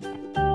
Eita!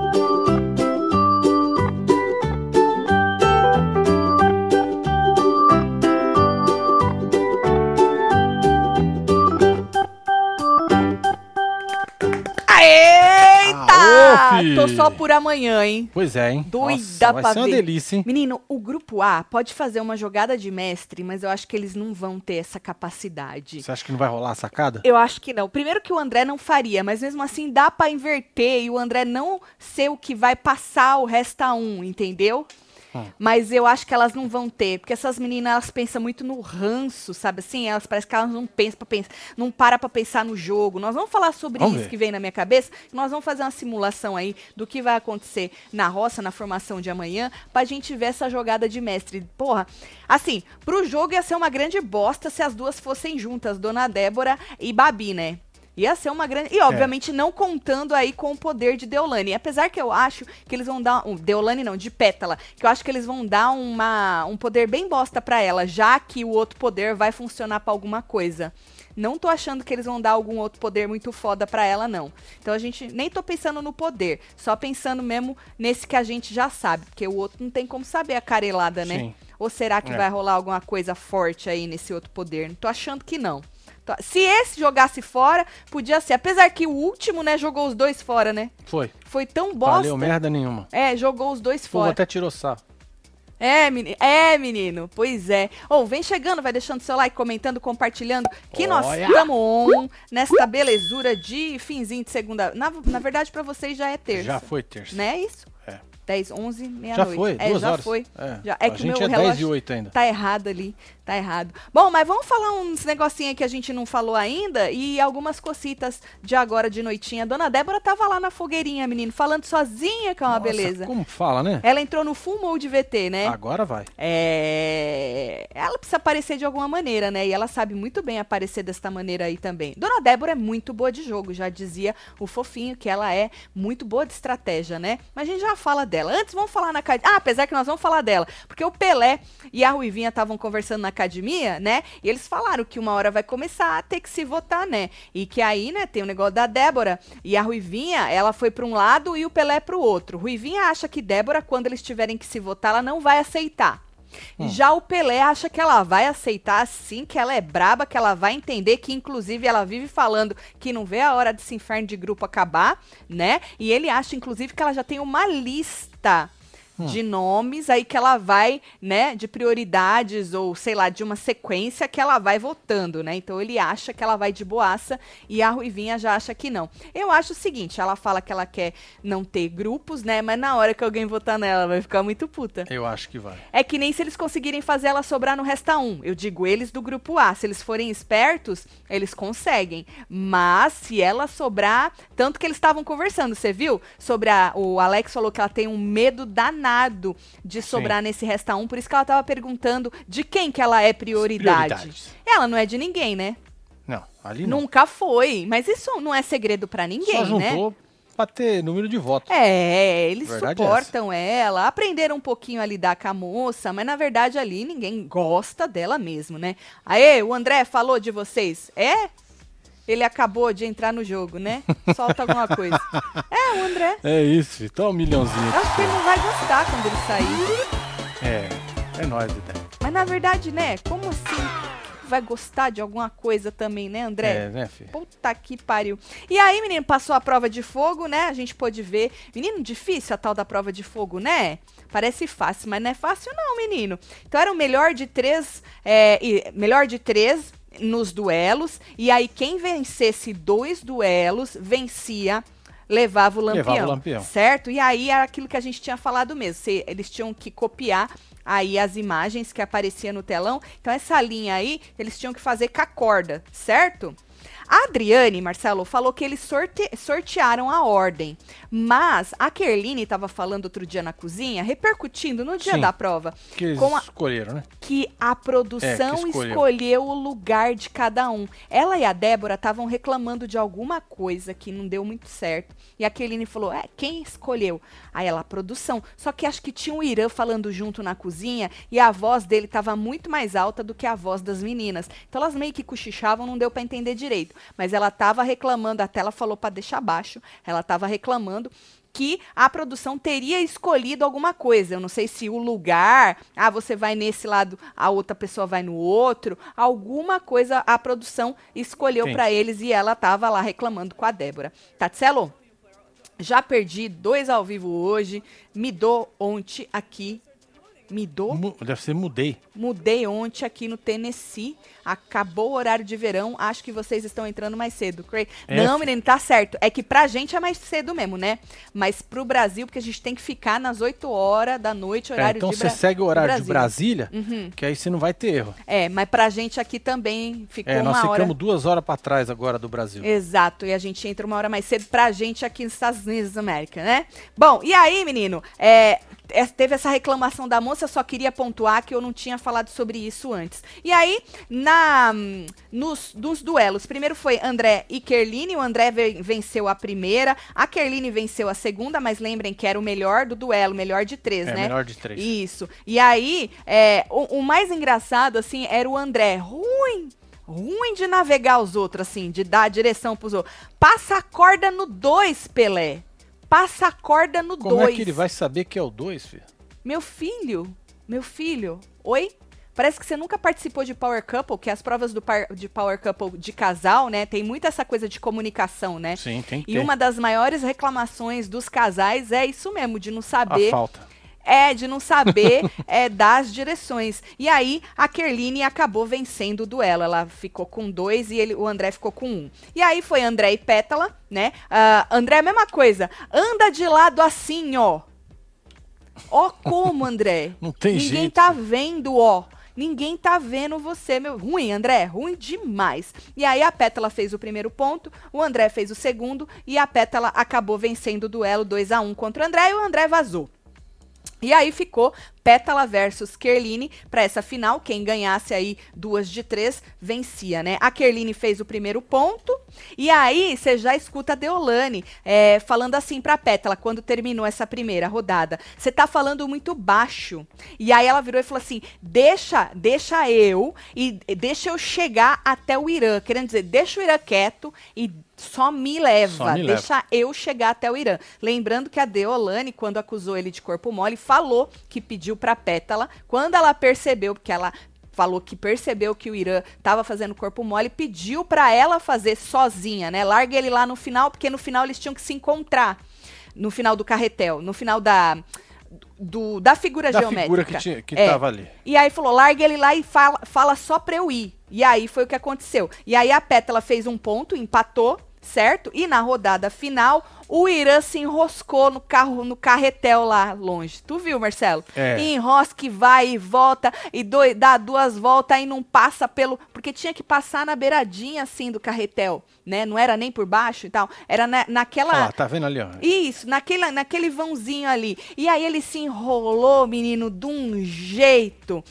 Tô só por amanhã, hein? Pois é, hein? Doida Nossa, vai pra ser uma ver. delícia, hein? Menino, o grupo A pode fazer uma jogada de mestre, mas eu acho que eles não vão ter essa capacidade. Você acha que não vai rolar a sacada? Eu acho que não. Primeiro que o André não faria, mas mesmo assim dá pra inverter e o André não ser o que vai passar o resta um, entendeu? Hum. Mas eu acho que elas não vão ter, porque essas meninas elas pensam muito no ranço, sabe assim? Elas parece que elas não pensam para pensar, não para pra pensar no jogo. Nós vamos falar sobre Vamos isso ver. que vem na minha cabeça. Nós vamos fazer uma simulação aí do que vai acontecer na roça, na formação de amanhã, pra gente ver essa jogada de mestre. Porra, assim, pro jogo ia ser uma grande bosta se as duas fossem juntas, Dona Débora e Babi, né? Ia ser uma grande. E, obviamente, não contando aí com o poder de Deolane. Apesar que eu acho que eles vão dar. Um, Deolane não, de Pétala. Que eu acho que eles vão dar uma, um poder bem bosta pra ela, já que o outro poder vai funcionar pra alguma coisa. Não tô achando que eles vão dar algum outro poder muito foda pra ela, não. Então a gente nem tô pensando no poder, só pensando mesmo nesse que a gente já sabe, porque o outro não tem como saber a carelada, né? Sim. Ou será que É. vai rolar alguma coisa forte aí nesse outro poder? Não tô achando que não. Tô- Se esse jogasse fora, podia ser. Apesar que o último, né, jogou os dois fora, né? Foi. Foi tão bosta. Valeu merda nenhuma. É, jogou os dois O povo fora. até tirou sarro. É, menino. É, menino. Pois é. Ou vem chegando, vai deixando seu like, comentando, compartilhando. Que nós Olha! estamos on nesta belezura de finzinho de segunda. Na, na verdade, pra vocês já é terça. Já foi terça. Né? Isso? É. 10, 11, meia-noite. Já foi, É, duas já horas. foi. É. Já- é a que gente meu é 10 relógio- e 8 ainda. Tá errado ali, tá errado. Bom, mas vamos falar uns negocinho que a gente não falou ainda e algumas cocitas de agora de noitinha. Dona Débora tava lá na fogueirinha, menino, falando sozinha, que é uma Nossa, beleza. Como fala, né? Ela entrou no full mode VT, né? Agora vai. É... Ela precisa aparecer de alguma maneira, né? E ela sabe muito bem aparecer desta maneira aí também. Dona Débora é muito boa de jogo, já dizia o fofinho que ela é muito boa de estratégia, né? Mas a gente já fala dela. Antes, vamos falar na academia. Ah, apesar que nós vamos falar dela. Porque o Pelé e a Ruivinha estavam conversando na academia, né? E eles falaram que uma hora vai começar a ter que se votar, né? E que aí, né, tem o negócio da Débora. E a Ruivinha, ela foi para um lado e o Pelé para o outro. Ruivinha acha que Débora, quando eles tiverem que se votar, ela não vai aceitar. Já o Pelé acha que ela vai aceitar sim, que ela é braba, que ela vai entender que, inclusive, ela vive falando que não vê a hora desse inferno de grupo acabar, né? E ele acha, inclusive, que ela já tem uma lista de nomes aí que ela vai, né, de prioridades ou sei lá, de uma sequência que ela vai votando, né? Então ele acha que ela vai de boaça e a Ruivinha já acha que não. Eu acho o seguinte, ela fala que ela quer não ter grupos, né? Mas na hora que alguém votar nela, vai ficar muito puta. Eu acho que vai. É que nem se eles conseguirem fazer ela sobrar no Resta 1. Eu digo eles do grupo A. Se eles forem espertos, eles conseguem. Mas se ela sobrar. Tanto que eles estavam conversando, você viu? Sobre a. O Alex falou que ela tem um medo danado de sobrar nesse Resta 1. Por isso que ela tava perguntando de quem que ela é prioridade. Ela não é de ninguém, né? Não, ali não. Nunca foi. Mas isso não é segredo pra ninguém, Só né? pra ter número de votos. É, eles Verdade é suportam ela, aprenderam um pouquinho a lidar com a moça, mas na verdade ali ninguém gosta dela mesmo, né? Aê, o André falou de vocês. É? Ele acabou de entrar no jogo, né? Solta alguma coisa. É, o André. É isso. Toma um milhãozinho. Eu acho que ele não vai gostar quando ele sair. É, é nóis, Dedé. Mas na verdade, né? Como assim? Vai gostar de alguma coisa também, né, André? É, né, filho? Puta que pariu. E aí, menino, passou a prova de fogo, né? A gente pôde ver. Menino, difícil a tal da prova de fogo, né? Parece fácil, mas não é fácil não, menino. Então era o melhor de três, é, melhor de três nos duelos. E aí quem vencesse dois duelos, vencia levava o lampião, Levava o lampião. certo? E aí era aquilo que a gente tinha falado mesmo. se- eles tinham que copiar aí as imagens que apareciam no telão. Então essa linha aí, eles tinham que fazer com a corda, certo? A Adriane, Marcelo, falou que eles sorte- sortearam a ordem. Mas a Kerline estava falando outro dia na cozinha, repercutindo no dia Sim. da prova, Que eles com a- escolheram, né? que a produção É, que escolheu. escolheu o lugar de cada um. Ela e a Débora estavam reclamando de alguma coisa que não deu muito certo. E a Keline falou: É, quem escolheu? Aí ela, a produção. Só que acho que tinha o Irã falando junto na cozinha e a voz dele estava muito mais alta do que a voz das meninas. Então elas meio que cochichavam, não deu pra entender direito. Jeito, mas ela tava reclamando, até ela falou para deixar baixo, ela tava reclamando que a produção teria escolhido alguma coisa. Eu não sei se o lugar, ah, você vai nesse lado, a outra pessoa vai no outro. Alguma coisa a produção escolheu para eles e ela tava lá reclamando com a Débora. Tatselo, já perdi dois ao vivo hoje. Me dou ontem aqui me dou. Deve ser mudei. Mudei ontem aqui no Tennessee. Acabou o horário de verão. Acho que vocês estão entrando mais cedo. Cray. É. Não, menino, tá certo. É que pra gente é mais cedo mesmo, né? Mas pro Brasil, porque a gente tem que ficar nas 8 horas da noite, é, horário é, então de Então você segue o horário de Brasília, uhum. que aí você não vai ter erro. É, mas pra gente aqui também ficou é, uma hora. Nós ficamos duas horas pra trás agora do Brasil. Exato. E a gente entra uma hora mais cedo pra gente aqui nos Estados Unidos da América, né? Bom, e aí, menino? É, teve essa reclamação da moça, só queria pontuar que eu não tinha falado sobre isso antes. E aí, na nos, nos duelos, primeiro foi André e Kerline, o André venceu a primeira, a Kerline venceu a segunda, mas lembrem que era o melhor do duelo, melhor de três, é, né? melhor de três. Isso. E aí, é, o, o mais engraçado, assim, era o André, ruim, ruim de navegar os outros, assim, de dar direção pros outros. Passa a corda no 2, Pelé passa a corda no 2. Como dois. é que ele vai saber que é o 2, filho? Meu filho, meu filho, oi? Parece que você nunca participou de Power Couple, que as provas do par, de Power Couple de casal, né? Tem muito essa coisa de comunicação, né? Sim, tem E uma das maiores reclamações dos casais é isso mesmo, de não saber. A falta é, de não saber é, dar as direções. E aí, a Kerline acabou vencendo o duelo. Ela ficou com dois e ele, o André ficou com um. E aí foi André e Pétala, né? Uh, André, a mesma coisa. Anda de lado assim, ó. Ó como, André? Não tem Ninguém jeito. tá vendo, ó. Ninguém tá vendo você, meu. Ruim, André, ruim demais. E aí a Pétala fez o primeiro ponto, o André fez o segundo e a Pétala acabou vencendo o duelo 2 a 1 um contra o André e o André vazou. E aí ficou Pétala versus Kerline para essa final. Quem ganhasse aí duas de três vencia, né? A Kerline fez o primeiro ponto. E aí você já escuta a Deolane é, falando assim para Pétala quando terminou essa primeira rodada. Você tá falando muito baixo. E aí ela virou e falou assim: deixa, deixa eu e deixa eu chegar até o Irã. Querendo dizer, deixa o Irã quieto e só me leva, só me deixa leva. eu chegar até o Irã. Lembrando que a Deolane, quando acusou ele de corpo mole, falou que pediu para Pétala, quando ela percebeu, porque ela falou que percebeu que o Irã estava fazendo corpo mole, pediu para ela fazer sozinha, né? Larga ele lá no final, porque no final eles tinham que se encontrar. No final do carretel, no final da do, da figura da geométrica. figura que, tinha, que é. tava ali. E aí falou, larga ele lá e fala, fala só pra eu ir. E aí foi o que aconteceu. E aí a Pétala fez um ponto, empatou, certo? E na rodada final, o Irã se enroscou no carro, no carretel lá longe. Tu viu, Marcelo? É. E enrosca e vai e volta e do, dá duas voltas e não passa pelo. Porque tinha que passar na beiradinha assim do carretel, né? Não era nem por baixo e tal. Era na, naquela. Ah, tá vendo ali, ó? Isso, naquele, naquele vãozinho ali. E aí ele se enrolou, menino, de um jeito.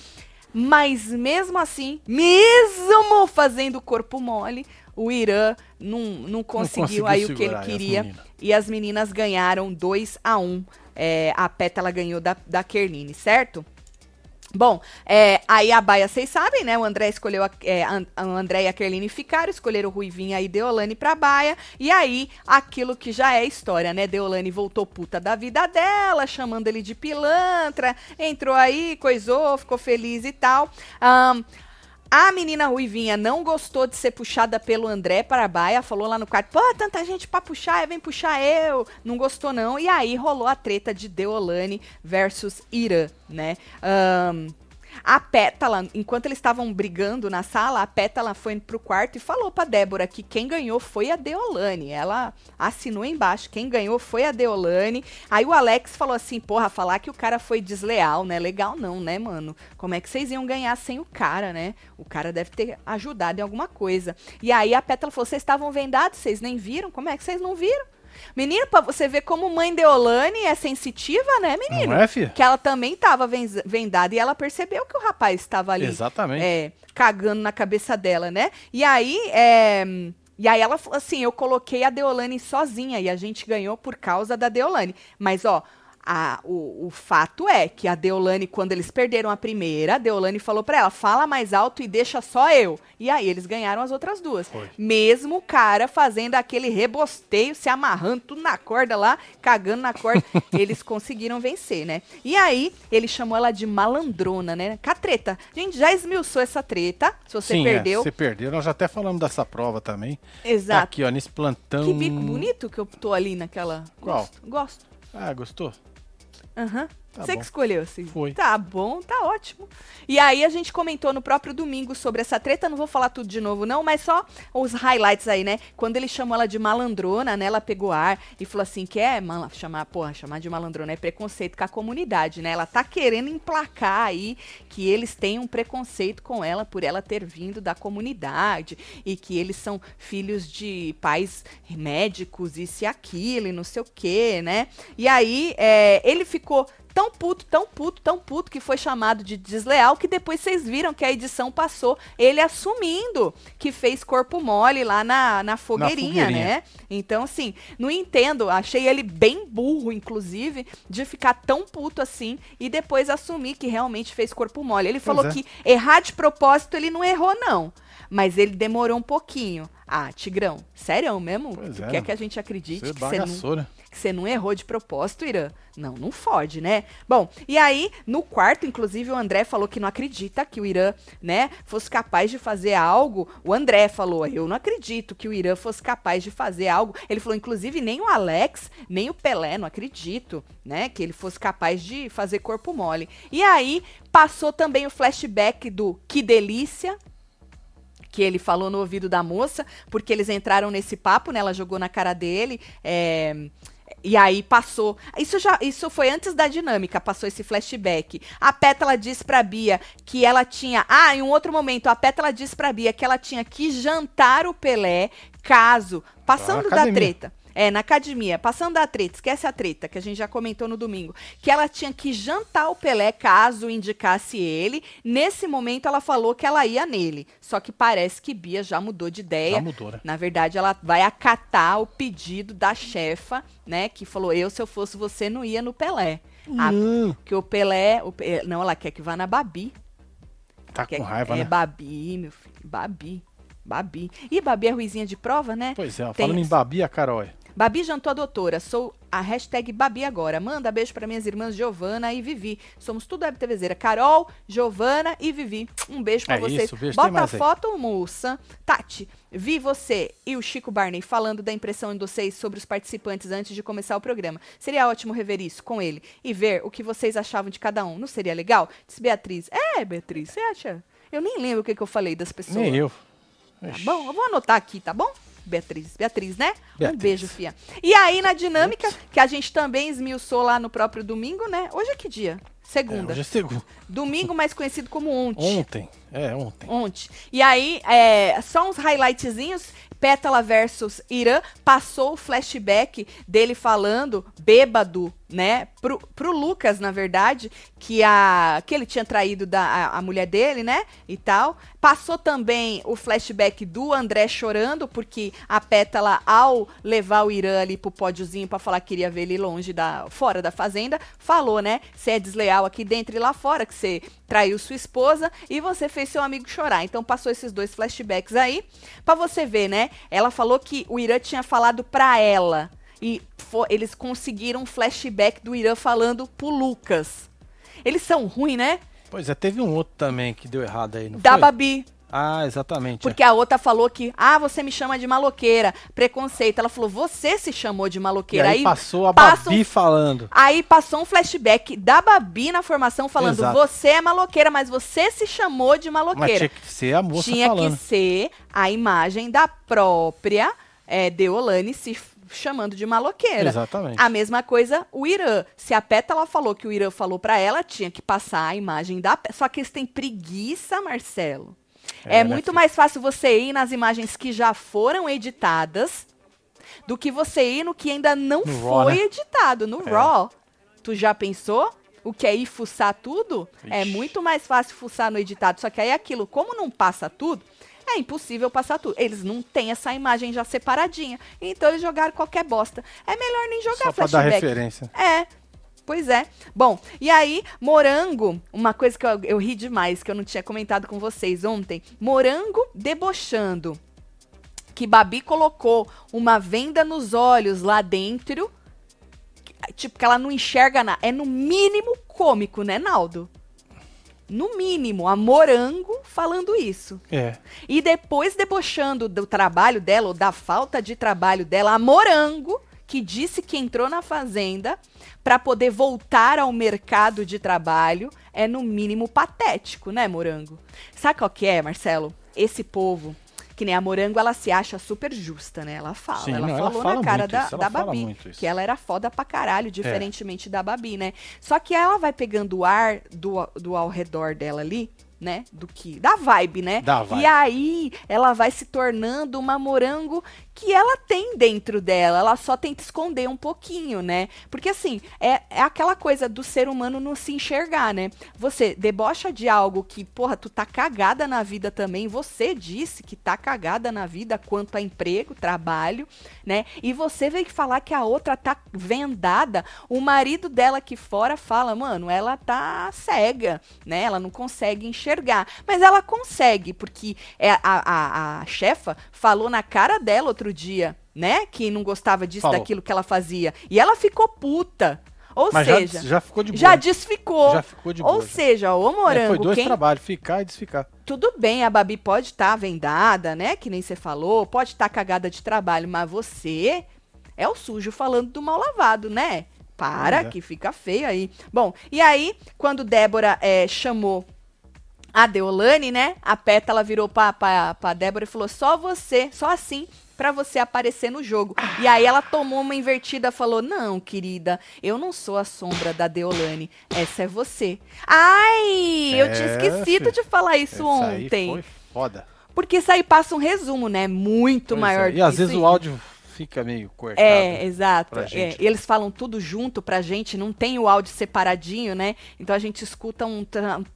Mas mesmo assim, mesmo fazendo o corpo mole, o Irã não, não, conseguiu, não conseguiu aí o que ele queria. e as meninas ganharam 2 a 1 um. é, A Pétala ganhou da, da Kerline, certo? Bom, é, aí a Baia, vocês sabem, né? O André escolheu a, é, a, o André e a Kerline ficaram, escolheram o Ruivinha e Deolane pra Baia. E aí, aquilo que já é história, né? Deolane voltou puta da vida dela, chamando ele de pilantra, entrou aí, coisou, ficou feliz e tal. Um, a menina Ruivinha não gostou de ser puxada pelo André para a baia, falou lá no quarto, pô, tanta gente para puxar, vem puxar eu. Não gostou não. E aí rolou a treta de Deolane versus Irã, né? Um, a Pétala, enquanto eles estavam brigando na sala, a Pétala foi pro quarto e falou pra Débora que quem ganhou foi a Deolane. Ela assinou embaixo, quem ganhou foi a Deolane. Aí o Alex falou assim, porra, falar que o cara foi desleal, né? Legal não, né, mano? Como é que vocês iam ganhar sem o cara, né? O cara deve ter ajudado em alguma coisa. E aí a Pétala falou, vocês estavam vendados, vocês nem viram? Como é que vocês não viram? Menino, pra você ver como mãe de Olane é sensitiva, né, menino? Não é, filha? Que ela também tava vendada e ela percebeu que o rapaz estava ali. Exatamente. É, cagando na cabeça dela, né? E aí, é... E aí ela falou assim, eu coloquei a Deolane sozinha e a gente ganhou por causa da Deolane. Mas, ó, a, o, o, fato é que a Deolane, quando eles perderam a primeira, a Deolane falou para ela: fala mais alto e deixa só eu. E aí eles ganharam as outras duas. Foi. Mesmo o cara fazendo aquele rebosteio, se amarrando tudo na corda lá, cagando na corda, eles conseguiram vencer, né? E aí ele chamou ela de malandrona, né? Catreta. A gente já esmiuçou essa treta. Se você Sim, é, perdeu. É, você perdeu. Nós já até falamos dessa prova também. Exato. Tá aqui, ó, nesse plantão. Que bico bonito que eu tô ali naquela. Qual? Gosto. Gosto. Ah, gostou? Uh huh. Tá Você bom. que escolheu, sim. Foi. Tá bom, tá ótimo. E aí a gente comentou no próprio domingo sobre essa treta, não vou falar tudo de novo não, mas só os highlights aí, né? Quando ele chamou ela de malandrona, né? Ela pegou ar e falou assim, que é chamar, porra, chamar de malandrona é preconceito com a comunidade, né? Ela tá querendo emplacar aí que eles têm um preconceito com ela por ela ter vindo da comunidade e que eles são filhos de pais médicos, isso e aquilo e não sei o que, né? E aí é, ele ficou tão puto, tão puto, tão puto que foi chamado de desleal que depois vocês viram que a edição passou ele assumindo que fez corpo mole lá na, na, fogueirinha, na fogueirinha, né? Então, assim, não entendo, achei ele bem burro, inclusive, de ficar tão puto assim e depois assumir que realmente fez corpo mole. Ele falou é. que errar de propósito ele não errou, não. Mas ele demorou um pouquinho. Ah, Tigrão, sério mesmo? Pois é, quer que a gente acredite você que você não, né? que você não errou de propósito, Irã? Não, não fode, né? Bom, e aí, no quarto, inclusive, o André falou que não acredita que o Irã, né, fosse capaz de fazer algo. O André falou, eu não acredito que o Irã fosse capaz de fazer algo. Ele falou, inclusive, nem o Alex, nem o Pelé, não acredito, né, que ele fosse capaz de fazer corpo mole. E aí, passou também o flashback do Que Delícia, que ele falou no ouvido da moça, porque eles entraram nesse papo, né? Ela jogou na cara dele. É, e aí passou. Isso já, isso foi antes da dinâmica, passou esse flashback. A Pétala disse pra Bia que ela tinha. Ah, em um outro momento, a Pétala disse pra Bia que ela tinha que jantar o Pelé caso, passando da treta. É, na academia, passando a treta, esquece a treta, que a gente já comentou no domingo, que ela tinha que jantar o Pelé caso indicasse ele. Nesse momento, ela falou que ela ia nele. Só que parece que Bia já mudou de ideia. Já mudou, né? Na verdade, ela vai acatar o pedido da chefa, né? Que falou: eu, se eu fosse você, não ia no Pelé. Hum. A, que o Pelé. O, não, ela quer que vá na Babi. Tá quer, com raiva, é, né? É Babi, meu filho. Babi. Babi. E Babi é ruizinha de prova, né? Pois é, falando em Babi, a Carol. Babi jantou a doutora. Sou a hashtag Babi agora. Manda beijo para minhas irmãs Giovana e Vivi. Somos tudo Web TVzeira. Carol, Giovana e Vivi. Um beijo para é vocês. Isso, beijo, Bota a foto, moça. Tati, vi você e o Chico Barney falando da impressão de vocês sobre os participantes antes de começar o programa. Seria ótimo rever isso com ele e ver o que vocês achavam de cada um. Não seria legal? Diz Beatriz. É, Beatriz, você acha? Eu nem lembro o que, que eu falei das pessoas. Nem eu. Tá bom, eu vou anotar aqui, tá bom? Beatriz. Beatriz, né? Beatriz. Um beijo, Fia. E aí, na dinâmica, que a gente também esmiuçou lá no próprio domingo, né? Hoje é que dia? Segunda. É, hoje é segunda. Domingo, mais conhecido como ontem. Ontem. É, ontem. Ontem. E aí, é, só uns highlightzinhos. Pétala versus Irã. Passou o flashback dele falando, bêbado, né, pro, pro Lucas, na verdade, que a que ele tinha traído da, a, a, mulher dele, né, e tal. Passou também o flashback do André chorando, porque a Pétala, ao levar o Irã ali pro pódiozinho para falar que queria ver ele longe da, fora da fazenda, falou, né, você é desleal aqui dentro e lá fora, que você traiu sua esposa e você fez seu amigo chorar. Então passou esses dois flashbacks aí, para você ver, né, ela falou que o Irã tinha falado pra ela, e eles conseguiram um flashback do Irã falando pro Lucas. Eles são ruins, né? Pois é, teve um outro também que deu errado aí, não da foi? Babi. Ah, exatamente. Porque é. a outra falou que, ah, você me chama de maloqueira, preconceito. Ela falou, você se chamou de maloqueira. E aí, aí passou a Babi um, falando. Aí passou um flashback da Babi na formação falando, Exato. você é maloqueira, mas você se chamou de maloqueira. Mas tinha que ser a moça tinha falando. Tinha que ser a imagem da própria é, Deolane se chamando de maloqueira. Exatamente. A mesma coisa o Irã. Se a Pétala falou que o Irã falou para ela, tinha que passar a imagem da Só que eles têm preguiça, Marcelo. É, é muito mais fácil você ir nas imagens que já foram editadas do que você ir no que ainda não no foi Raw, né? editado, no é. Raw. Tu já pensou? O que é ir fuçar tudo? É Ixi. É muito mais fácil fuçar no editado. Só que aí aquilo, como não passa tudo, é impossível passar tudo. Eles não têm essa imagem já separadinha. Então eles jogaram qualquer bosta. É melhor nem jogar Só flashback. Pra dar referência. É. Pois é. Bom, e aí, Morango, uma coisa que eu, eu ri demais, que eu não tinha comentado com vocês ontem. Morango debochando que Babi colocou uma venda nos olhos lá dentro, tipo, que ela não enxerga nada. É no mínimo cômico, né, Naldo? No mínimo, a Morango falando isso. É. E depois debochando do trabalho dela, ou da falta de trabalho dela, a Morango, que disse que entrou na Fazenda para poder voltar ao mercado de trabalho, é no mínimo patético, né, Morango? Sabe qual que é, Marcelo? Esse povo que nem a Morango, ela se acha super justa, né? Ela fala. Sim, ela não, falou ela fala na cara da, da Babi. Que ela era foda pra caralho, diferentemente é. da Babi, né? Só que ela vai pegando o ar do, do ao redor dela ali né? Do que. Da vibe, né? Da vibe. E aí ela vai se tornando uma morango que ela tem dentro dela. Ela só tenta esconder um pouquinho, né? Porque assim, é, é aquela coisa do ser humano não se enxergar, né? Você debocha de algo que, porra, tu tá cagada na vida também. Você disse que tá cagada na vida quanto a emprego, trabalho, né? E você veio falar que a outra tá vendada. O marido dela aqui fora fala, mano, ela tá cega, né? Ela não consegue enxergar. Mas ela consegue, porque é a, a, a chefa falou na cara dela outro dia, né? Que não gostava disso, Falou. daquilo que ela fazia. E ela ficou puta. Ou Mas seja, já, já, ficou de boa. Já desficou. Já ficou de boa. Ou já. seja, o morango. É, foi dois quem... trabalhos, ficar e desficar. Tudo bem, a Babi pode estar tá vendada, né? Que nem você falou, pode estar tá cagada de trabalho, mas você é o sujo falando do mal lavado, né? Para, é. que fica feio aí. Bom, e aí, quando Débora é, chamou a Deolane, né? A Pétala virou pra, pra, pra Débora e falou: só você, só assim, para você aparecer no jogo. E aí ela tomou uma invertida, falou: "Não, querida, eu não sou a sombra da Deolane, essa é você". Ai, é, eu tinha esquecido de falar isso ontem. Aí foi foda. Porque isso aí passa um resumo, né? Muito pois maior. É. E às vezes aí. o áudio fica meio cortado. É, exato. É, eles falam tudo junto pra gente, não tem o áudio separadinho, né? Então a gente escuta um,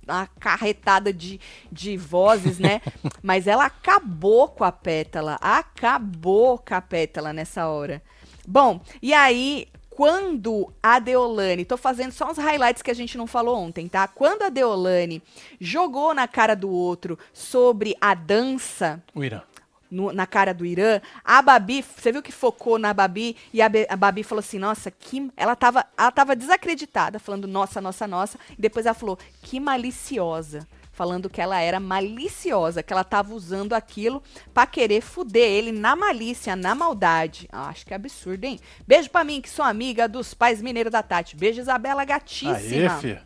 uma carretada de, de vozes, né? Mas ela acabou com a pétala, acabou com a pétala nessa hora. Bom, e aí quando a Deolane, tô fazendo só uns highlights que a gente não falou ontem, tá? Quando a Deolane jogou na cara do outro sobre a dança. O Irã no, na cara do Irã, a Babi, você viu que focou na Babi e a, a, Babi falou assim, nossa, que ela tava, ela tava desacreditada, falando nossa, nossa, nossa, e depois ela falou, que maliciosa, falando que ela era maliciosa, que ela tava usando aquilo para querer fuder ele na malícia, na maldade. Ah, acho que é absurdo, hein? Beijo para mim que sou amiga dos pais mineiros da Tati. Beijo Isabela gatíssima. Aê, filha.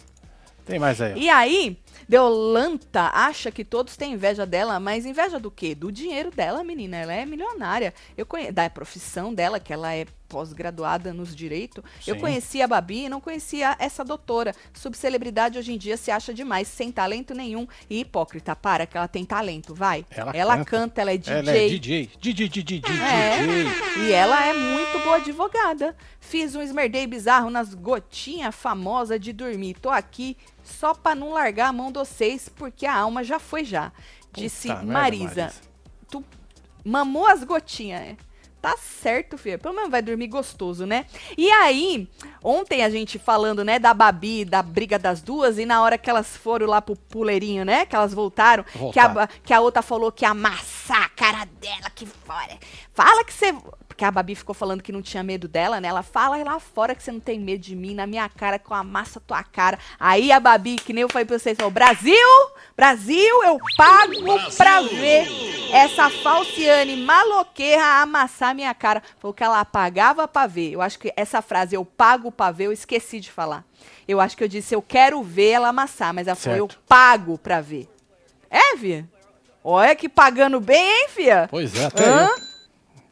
Tem mais aí. E aí, Deolanta acha que todos têm inveja dela, mas inveja do quê? Do dinheiro dela, menina. Ela é milionária. Eu conheço da profissão dela, que ela é pós-graduada nos direitos. Eu conhecia a Babi e não conhecia essa doutora. Subcelebridade hoje em dia se acha demais, sem talento nenhum e hipócrita. Para que ela tem talento, vai. Ela, ela canta. canta. ela é DJ. Ela é DJ. DJ, DJ, DJ, é. E ela é muito boa advogada. Fiz um esmerdei bizarro nas gotinhas famosa de dormir. Tô aqui só para não largar a mão de vocês, porque a alma já foi já. Disse Puta Marisa. Merda, Marisa. Tu mamou as gotinhas, né? Tá certo, filho. Pelo menos vai dormir gostoso, né? E aí, ontem a gente falando, né, da Babi, da briga das duas, e na hora que elas foram lá pro puleirinho, né, que elas voltaram, que a, que a outra falou que ia amassar a cara dela aqui fora. Fala que você que a Babi ficou falando que não tinha medo dela, né? Ela fala lá fora que você não tem medo de mim, na minha cara, que eu amasso a tua cara. Aí a Babi, que nem eu falei pra vocês, falou, Brasil, Brasil, eu pago Brasil. pra ver essa falciane maloqueira amassar minha cara. Foi o que ela pagava pra ver. Eu acho que essa frase, eu pago pra ver, eu esqueci de falar. Eu acho que eu disse, eu quero ver ela amassar, mas ela certo. falou, eu pago pra ver. É, Via? Olha que pagando bem, hein, Fia? Pois é, até Hã? eu.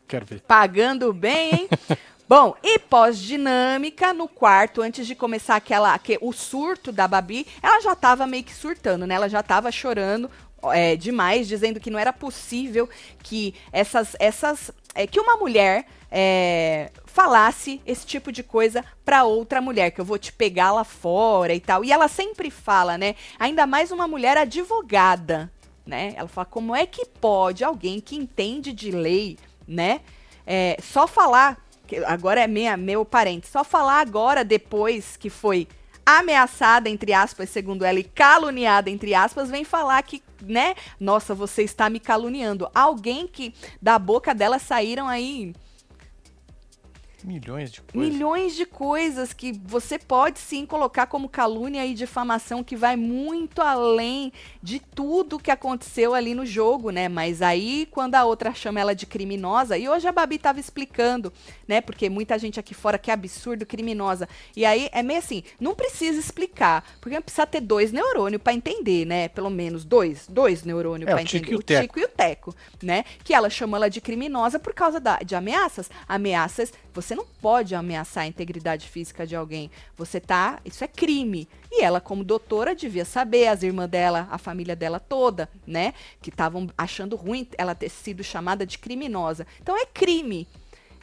Quero ver. Pagando bem, hein? Bom, e pós-dinâmica no quarto, antes de começar aquela, que, o surto da Babi, ela já tava meio que surtando, né? Ela já tava chorando é, demais, dizendo que não era possível que essas, essas, é, que uma mulher é, falasse esse tipo de coisa para outra mulher, que eu vou te pegar lá fora e tal. E ela sempre fala, né? Ainda mais uma mulher advogada, né? Ela fala como é que pode alguém que entende de lei né? É, só falar agora é minha, meu parente. Só falar agora, depois que foi ameaçada, entre aspas, segundo ela, e caluniada, entre aspas, vem falar que, né, nossa, você está me caluniando. Alguém que da boca dela saíram aí Milhões de coisas. Milhões de coisas que você pode sim colocar como calúnia e difamação que vai muito além de tudo que aconteceu ali no jogo, né? Mas aí quando a outra chama ela de criminosa, e hoje a Babi tava explicando, né? Porque muita gente aqui fora que é absurdo criminosa. E aí é meio assim, não precisa explicar, porque precisa ter dois neurônios para entender, né? Pelo menos dois, dois neurônios é, para entender. o Tico e o Teco, né? Que ela chamou ela de criminosa por causa da, de ameaças. Ameaças você não pode ameaçar a integridade física de alguém. Você tá. Isso é crime. E ela, como doutora, devia saber, as irmãs dela, a família dela toda, né? Que estavam achando ruim ela ter sido chamada de criminosa. Então é crime.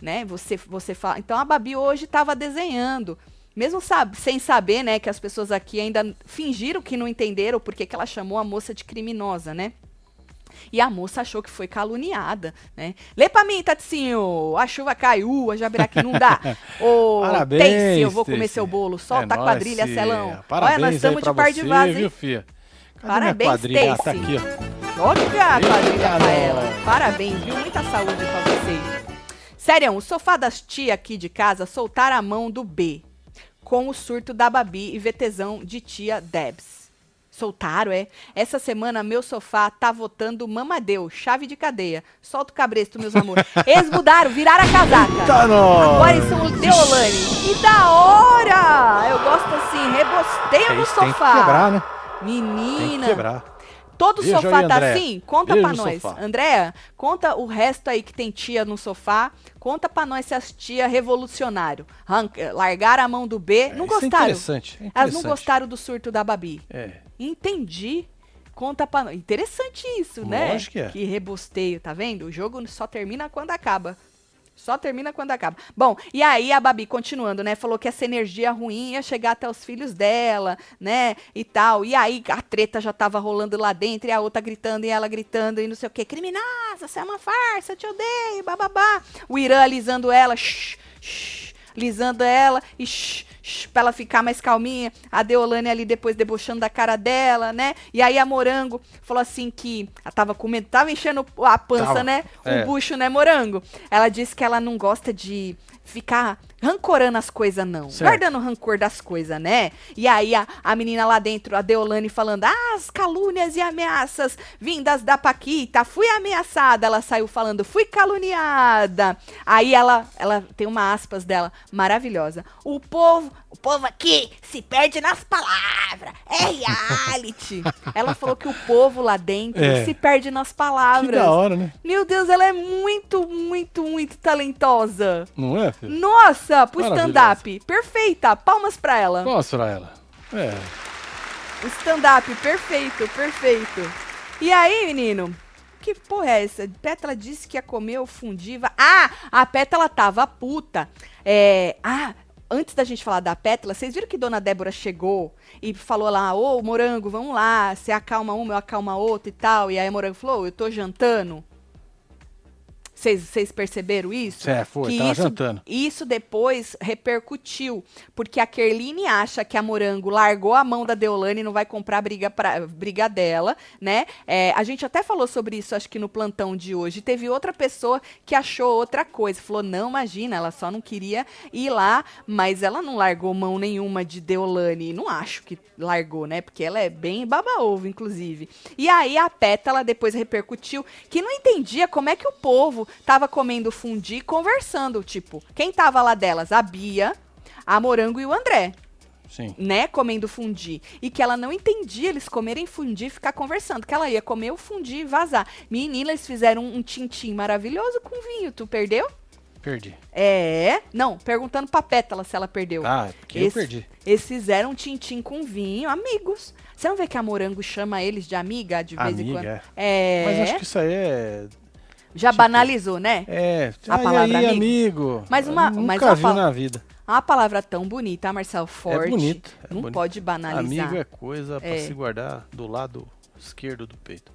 Né? Você, você fala. Então a Babi hoje estava desenhando. Mesmo sem saber, né, que as pessoas aqui ainda fingiram que não entenderam porque que ela chamou a moça de criminosa, né? E a moça achou que foi caluniada, né? Lê pra mim, Taticinho. A chuva caiu, a Jabiraque não dá. Ô, Parabéns, Teice, eu vou comer seu bolo. Solta é a quadrilha, Celão. Parabéns Olha, nós estamos de par de vaso, hein? Viu? Cadê Parabéns? Ah, Teice. tá aqui, ó. Olha a quadrilha pra ela. Parabéns, viu? Muita saúde pra vocês. Sério, o sofá das tia aqui de casa soltaram a mão do B. Com o surto da Babi e VTzão de tia Debs. Soltaram, é? Essa semana meu sofá tá votando mamadeu, chave de cadeia. Solta o cabresto, meus amores. Eles mudaram, viraram a casaca. Tá. Agora eles são Deolane. Que da hora! Eu gosto assim, rebosteio É no isso, tem que sofá. quebrar, né? Tem que Menina. quebrar. Todo Beijo sofá aí, tá assim? Conta Beijo pra nós. sofá. Andréa, conta o resto aí que tem tia no sofá. Conta pra nós se as tia revolucionário. Largaram a mão do B. não Isso é gostaram? interessante. é Elas não interessante. gostaram do surto da Babi. É. Entendi. Conta pra nós. Interessante isso, né? Lógico que é. Que rebosteio, tá vendo? O jogo só termina quando acaba. Só termina quando acaba. Bom, e aí a Babi, continuando, né? Falou que essa energia ruim ia chegar até os filhos dela, né? E tal. E aí a treta já tava rolando lá dentro, e a outra gritando, e ela gritando, e não sei o quê. Criminosa, você é uma farsa, eu te odeio, bababá. O Irã alisando ela, shh, shh, lisando ela, e shh, shh, pra ela ficar mais calminha. A Deolane ali depois debochando da cara dela, né? E aí a Morango falou assim que ela tava comendo, tava enchendo a pança, Tava, né? O é. bucho, né, Morango? Ela disse que ela não gosta de ficar rancorando as coisas, não. Certo. Guardando rancor das coisas, né? E aí a, a menina lá dentro, a Deolane, falando: Ah, as calúnias e ameaças vindas da Paquita, fui ameaçada. Ela saiu falando, fui caluniada. Aí ela, ela tem uma aspas dela maravilhosa. O povo, o povo aqui se perde nas palavras. É reality. ela falou que o povo lá dentro É. se perde nas Que palavras. da hora, né? Meu Deus, ela é muito, muito, muito talentosa. Não é, filho? Nossa, pro Maravilhosa. stand-up. Perfeita. Palmas pra ela. Mostra ela. É. O stand-up, perfeito, perfeito. E aí, menino? Que porra é essa? Pétala disse que ia comer o fundiva. Ah, a Pétala tava puta. É, ah, antes da gente falar da Pétala, vocês viram que Dona Débora chegou e falou lá, ô, Morango, vamos lá, você acalma uma, eu acalma outra e tal. E aí a Morango falou, "Ô, eu tô jantando. Vocês perceberam isso? É, foi, que tava isso, jantando. Isso depois repercutiu, porque a Kerline acha que a Morango largou a mão da Deolane e não vai comprar briga, pra, briga dela, né? É, a gente até falou sobre isso, acho que no plantão de hoje. Teve outra pessoa que achou outra coisa, falou, não, imagina, ela só não queria ir lá, mas ela não largou mão nenhuma de Deolane. Não acho que largou, né? Porque ela é bem baba-ovo, inclusive. E aí a Pétala depois repercutiu que não entendia como é que o povo tava comendo fundi conversando, tipo, quem tava lá delas? A Bia, a Morango e o André, Sim. né, comendo fundi. E que ela não entendia eles comerem fundi e ficar conversando, que ela ia comer o fundi e vazar. Menina, eles fizeram um tintim maravilhoso com vinho, tu perdeu? Perdi. É, não, perguntando pra Pétala se ela perdeu. Ah, porque eu Esse- perdi. Eles fizeram um tintim com vinho, amigos. Você não vê que a Morango chama eles de amiga de vez em Amiga, quando? é. É. Mas acho que isso aí é. Já tipo- banalizou, né? É. A palavra aí, amigo. Mas uma- Eu mas Nunca uma vi na vida. É Uma palavra tão bonita, Marcelo Forte. É bonito. é não bonito. pode banalizar. Amigo é coisa pra É. se guardar do lado esquerdo do peito.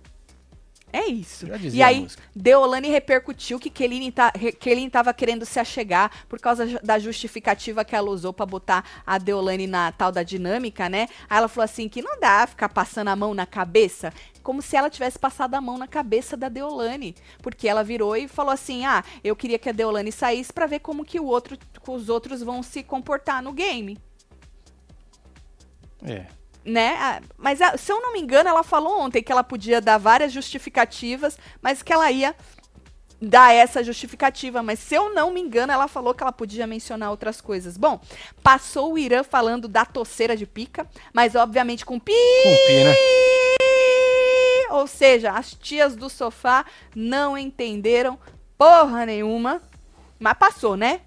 É isso. E aí. Deolane repercutiu que Kelly tá, re- Kelly tava querendo se achegar por causa da justificativa que ela usou pra botar a Deolane na tal da dinâmica, né? Aí ela falou assim que não dá ficar passando a mão na cabeça, como se ela tivesse passado a mão na cabeça da Deolane, porque ela virou e falou assim: "Ah, eu queria que a Deolane saísse pra ver como que o outro, que os outros vão se comportar no game" É. né? Mas se eu não me engano, ela falou ontem que ela podia dar várias justificativas, mas que ela ia dar essa justificativa. Mas se eu não me engano, ela falou que ela podia mencionar outras coisas. Bom, passou o Irã falando da toceira de pica, mas obviamente com pi. Com pi, né? Ou seja, as tias do sofá não entenderam porra nenhuma. Mas passou, né?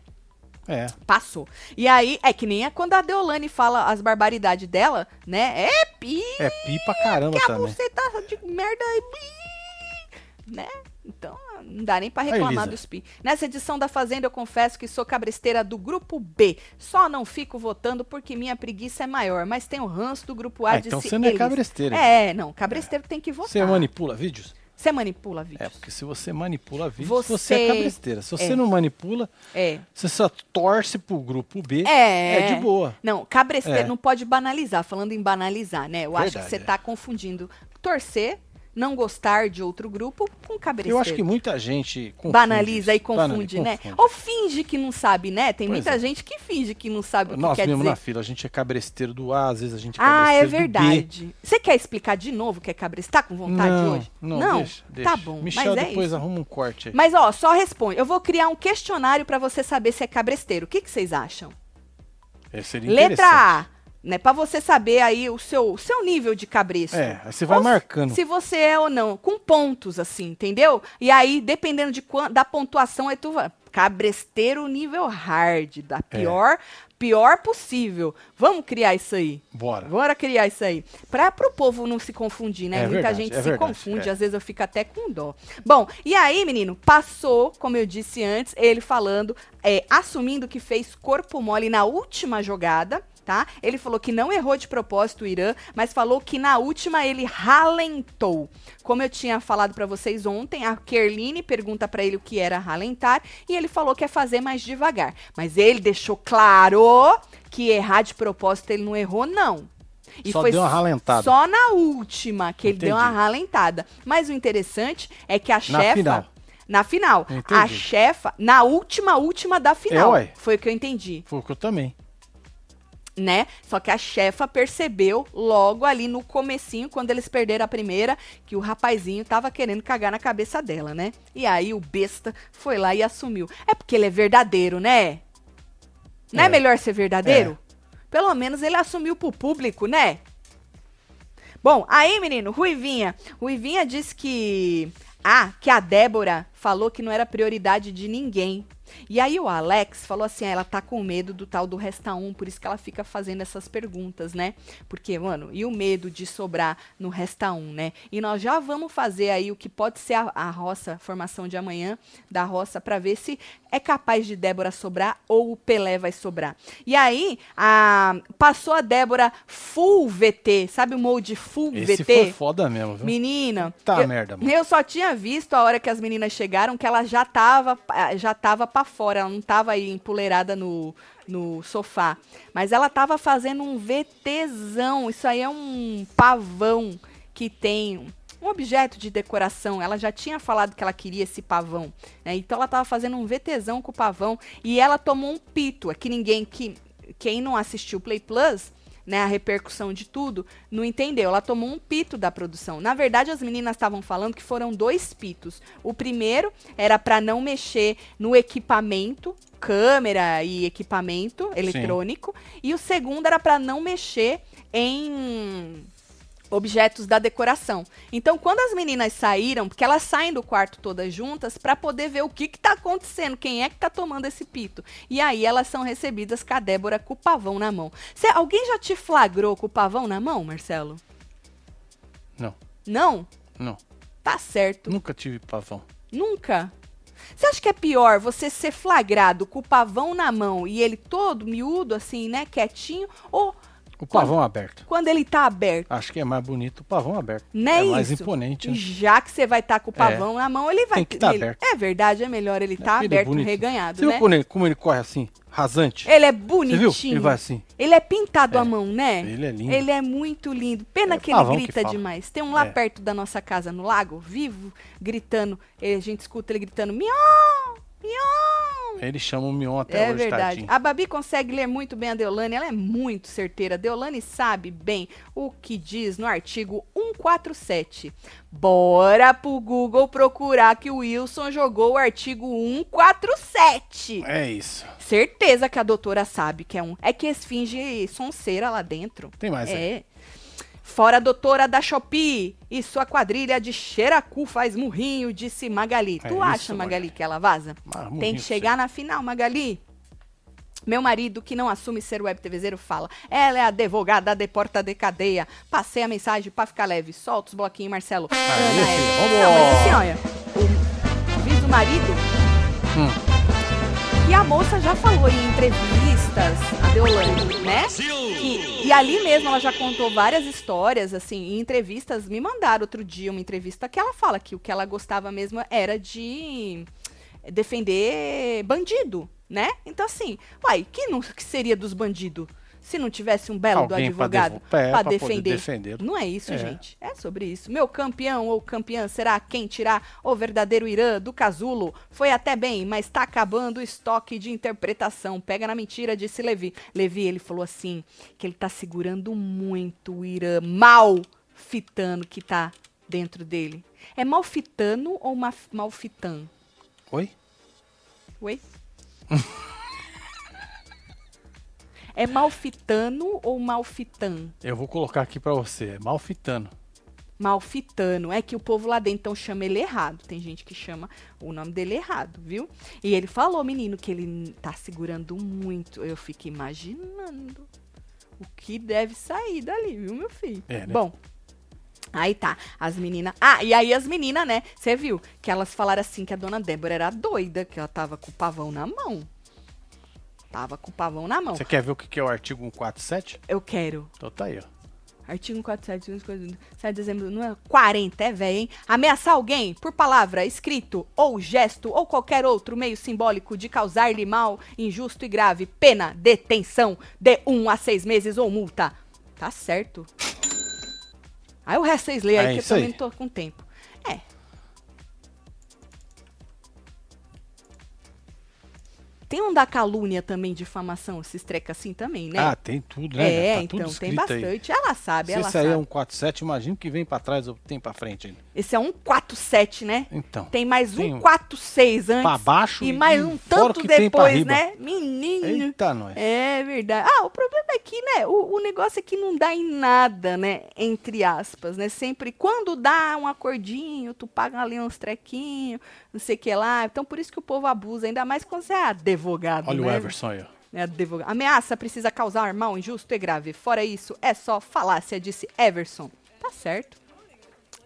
É. Passou. E aí, é que nem é quando a Deolane fala as barbaridades dela, né? É pi É pi pra caramba que a também. buceta de merda aí, bi, né? Então, não dá nem pra Aí, reclamar dos pi. Nessa edição da Fazenda, eu confesso que sou cabresteira do grupo B. Só não fico votando porque minha preguiça é maior, mas tem o ranço do grupo A Ah, de então se você não é cabresteira. É, não, cabresteiro tem que votar. Você manipula vídeos? Você manipula É, vídeos. porque se você manipula vídeos, Você- você, é cabresteira. Se você é. não manipula, É. você só torce pro grupo B. É. É de boa. Não, cabresteiro É. não pode banalizar. Falando em banalizar, né? Eu acho que Verdade, você é. tá confundindo torcer, não gostar de outro grupo com cabresteiro. Eu acho que muita gente confunde banaliza e confunde, Banali- né? confunde. Ou finge que não sabe, né? Tem Pois muita é. gente que finge que não sabe o que Nós quer mesmo dizer. na fila, a gente é cabresteiro do A, às vezes a gente é Ah, é cabresteiro do B. verdade. Você quer explicar de novo que é cabresteiro? Tá com vontade não, hoje? Não, deixa, deixa. Tá bom, Michel mas é depois isso. arruma um corte aí. Mas ó, só responde. Eu vou criar um questionário pra você saber se é cabresteiro. O que, que vocês acham? É, Letra. A, né? Pra você saber aí o seu, o seu nível de cabresto. É, aí você vai Ou marcando. Se você é ou não, com pontos, assim, entendeu? E aí, dependendo de da pontuação, aí tu vai. Cabresteiro nível hard, da É. pior, pior possível. Vamos criar isso aí. Bora. Bora criar isso aí. Pra pro povo não se confundir, né? É Muita verdade, gente é se verdade, confunde, é. às vezes eu fico até com dó. Bom, e aí, menino, passou, como eu disse antes, ele falando, é, assumindo que fez corpo mole na última jogada. Tá? Ele falou que não errou de propósito o Irã, mas falou que na última ele ralentou. Como eu tinha falado pra vocês ontem, a Kerline pergunta pra ele o que era ralentar e ele falou que é fazer mais devagar. Mas ele deixou claro que errar de propósito ele não errou, não. Só deu uma ralentada. Só na última que ele deu uma Entendi. ralentada. Mas o interessante é que a Na chefa. final. Na final. Entendi. A chefa, na última, última da final. É, ué. Foi o que eu entendi Foi o que eu também. Né? Só que a chefa percebeu logo ali no comecinho, quando eles perderam a primeira, que o rapazinho tava querendo cagar na cabeça dela, né? E aí o besta foi lá e assumiu. É porque ele é verdadeiro, né? Não é, É. melhor ser verdadeiro? Pelo menos ele assumiu pro público, né? Bom, aí, menino, Ruivinha. Ruivinha disse que. Ah, que a Débora falou que não era prioridade de ninguém. E aí o Alex falou assim, ah, ela tá com medo do tal do Resta 1, por isso que ela fica fazendo essas perguntas, né? Porque, mano, e o medo de sobrar no Resta 1, né? E nós já vamos fazer aí o que pode ser a, a roça, formação de amanhã da roça, pra ver se é capaz de Débora sobrar ou o Pelé vai sobrar. E aí, a, passou a Débora full VT, sabe o molde full Esse VT? foi foda mesmo, viu? Menina, Tá eu, merda, mano. eu só tinha visto a hora que as meninas chegaram que ela já tava, ah, já tava pra fora, ela não tava aí empoleirada no, no sofá. Mas ela tava fazendo um VTzão, isso aí é um pavão que tem um objeto de decoração. Ela já tinha falado que ela queria esse pavão, né? Então ela tava fazendo um VTzão com o pavão e ela tomou um pito. É que ninguém que quem não assistiu Play Plus né, a repercussão de tudo, não entendeu. Ela tomou um pito da produção. Na verdade, as meninas estavam falando que foram dois pitos. O primeiro era para não mexer no equipamento, câmera e equipamento eletrônico, e o segundo era para não mexer em objetos da decoração. Então, quando as meninas saíram, porque elas saem do quarto todas juntas para poder ver o que que tá acontecendo, quem é que tá tomando esse pito. E aí elas são recebidas com a Débora com o pavão na mão. Cê, alguém já te flagrou com o pavão na mão, Marcelo? Não, Não? não. Tá certo. Nunca tive pavão. Nunca. Você acha que é pior você ser flagrado com o pavão na mão e ele todo miúdo, assim, né, quietinho, ou O pavão quando, aberto. Quando ele tá aberto. Acho que é mais bonito o pavão aberto. Não é, é isso? mais imponente. Né? Já que você vai estar tá com o pavão é. na mão, ele vai. Tem que tá ele, aberto. É verdade, é melhor ele estar tá aberto, bonito. reganhado. Você né? viu ele, como ele corre assim, rasante? Ele é bonitinho. Você viu? Ele vai assim. Ele é pintado é. à mão, né? Ele é lindo. Ele é muito lindo. Pena é que ele grita que demais. Tem um lá é. perto da nossa casa, no lago, vivo, gritando. A gente escuta ele gritando: miau, Ele chama o Mion até é hoje, verdade. Tadinho. A Babi consegue ler muito bem a Deolane, ela é muito certeira. A Deolane sabe bem o que diz no artigo 147. Bora pro Google procurar que o Wilson jogou o artigo 147. É isso. Certeza que a doutora sabe que é um. É que esfinge sonceira lá dentro. Tem mais é. aí. Fora a doutora da Shopee e sua quadrilha de xeracu faz murrinho, disse Magali. É tu acha, isso, Magali, que ela vaza? Ah, Tem que chegar na final, Magali. Meu marido, que não assume ser web TVzeiro, fala. Ela é advogada de porta de cadeia. Passei a mensagem pra ficar leve. Solta os bloquinhos, Marcelo. Aí, Ana, é... Não, mas assim, olha. O, do marido. Hum e a moça já falou em entrevistas, a Deolane, né? Que, e ali mesmo ela já contou várias histórias, assim, em entrevistas. Me mandaram outro dia uma entrevista que ela fala que o que ela gostava mesmo era de defender bandido, né? Então, assim, uai, que, não, que seria dos bandidos? Se não tivesse um belo Alguém do advogado para defender. defender. Não é isso, é. gente. É sobre isso. Meu campeão ou campeã será quem tirar o verdadeiro Irã do casulo. Foi até bem, mas tá acabando o estoque de interpretação. Pega na mentira, disse Levi. Levi, ele falou assim, que ele tá segurando muito o Irã mal fitando que tá dentro dele. É malfitano ou ma malfitan? Oi? Oi? É malfitano ou malfitan? Eu vou colocar aqui para você, é malfitano. Malfitano. É que o povo lá dentro então chama ele errado. Tem gente que chama o nome dele errado, viu? E ele falou, menino, que ele tá segurando muito. Eu fico imaginando o que deve sair dali, viu, meu filho? É, né? Bom, Aí tá, as meninas. Ah, e aí as meninas, né? Você viu que elas falaram assim que a dona Débora era doida, que ela tava com o pavão na mão. Tava com o pavão na mão. Você quer ver o que é o artigo 147? Eu quero. Então tá aí, ó. Artigo 147, 7 de dezembro, não é 40, é velho, hein? Ameaçar alguém por palavra, escrito ou gesto ou qualquer outro meio simbólico de causar-lhe mal, injusto e grave, pena, detenção de 1 um a 6 meses ou multa. Tá certo. Aí o resto vocês leem aí, é que eu também não tô com tempo. Tem um da calúnia também, difamação, esses treca assim também, né? Ah, tem tudo, né? É, tá então tem bastante. Aí. Ela sabe, Se ela esse sabe. aí é um 47, imagina que vem para trás ou tem para frente ainda. Esse é um 47, né? Então. Tem mais um 46 antes. Pra baixo e mais um tanto depois, né? Menino. Eita, nós. É verdade. Ah, o problema é que, né, o, o negócio é que não dá em nada, né, entre aspas, né? Sempre quando dá um acordinho, tu paga ali uns trequinhos, não sei o que lá. Então por isso que o povo abusa, ainda mais quando você é advogado, Olha né? o Everson aí. É advogado. Ameaça precisa causar mal injusto e grave. Fora isso, é só falácia, disse Everson. Tá certo.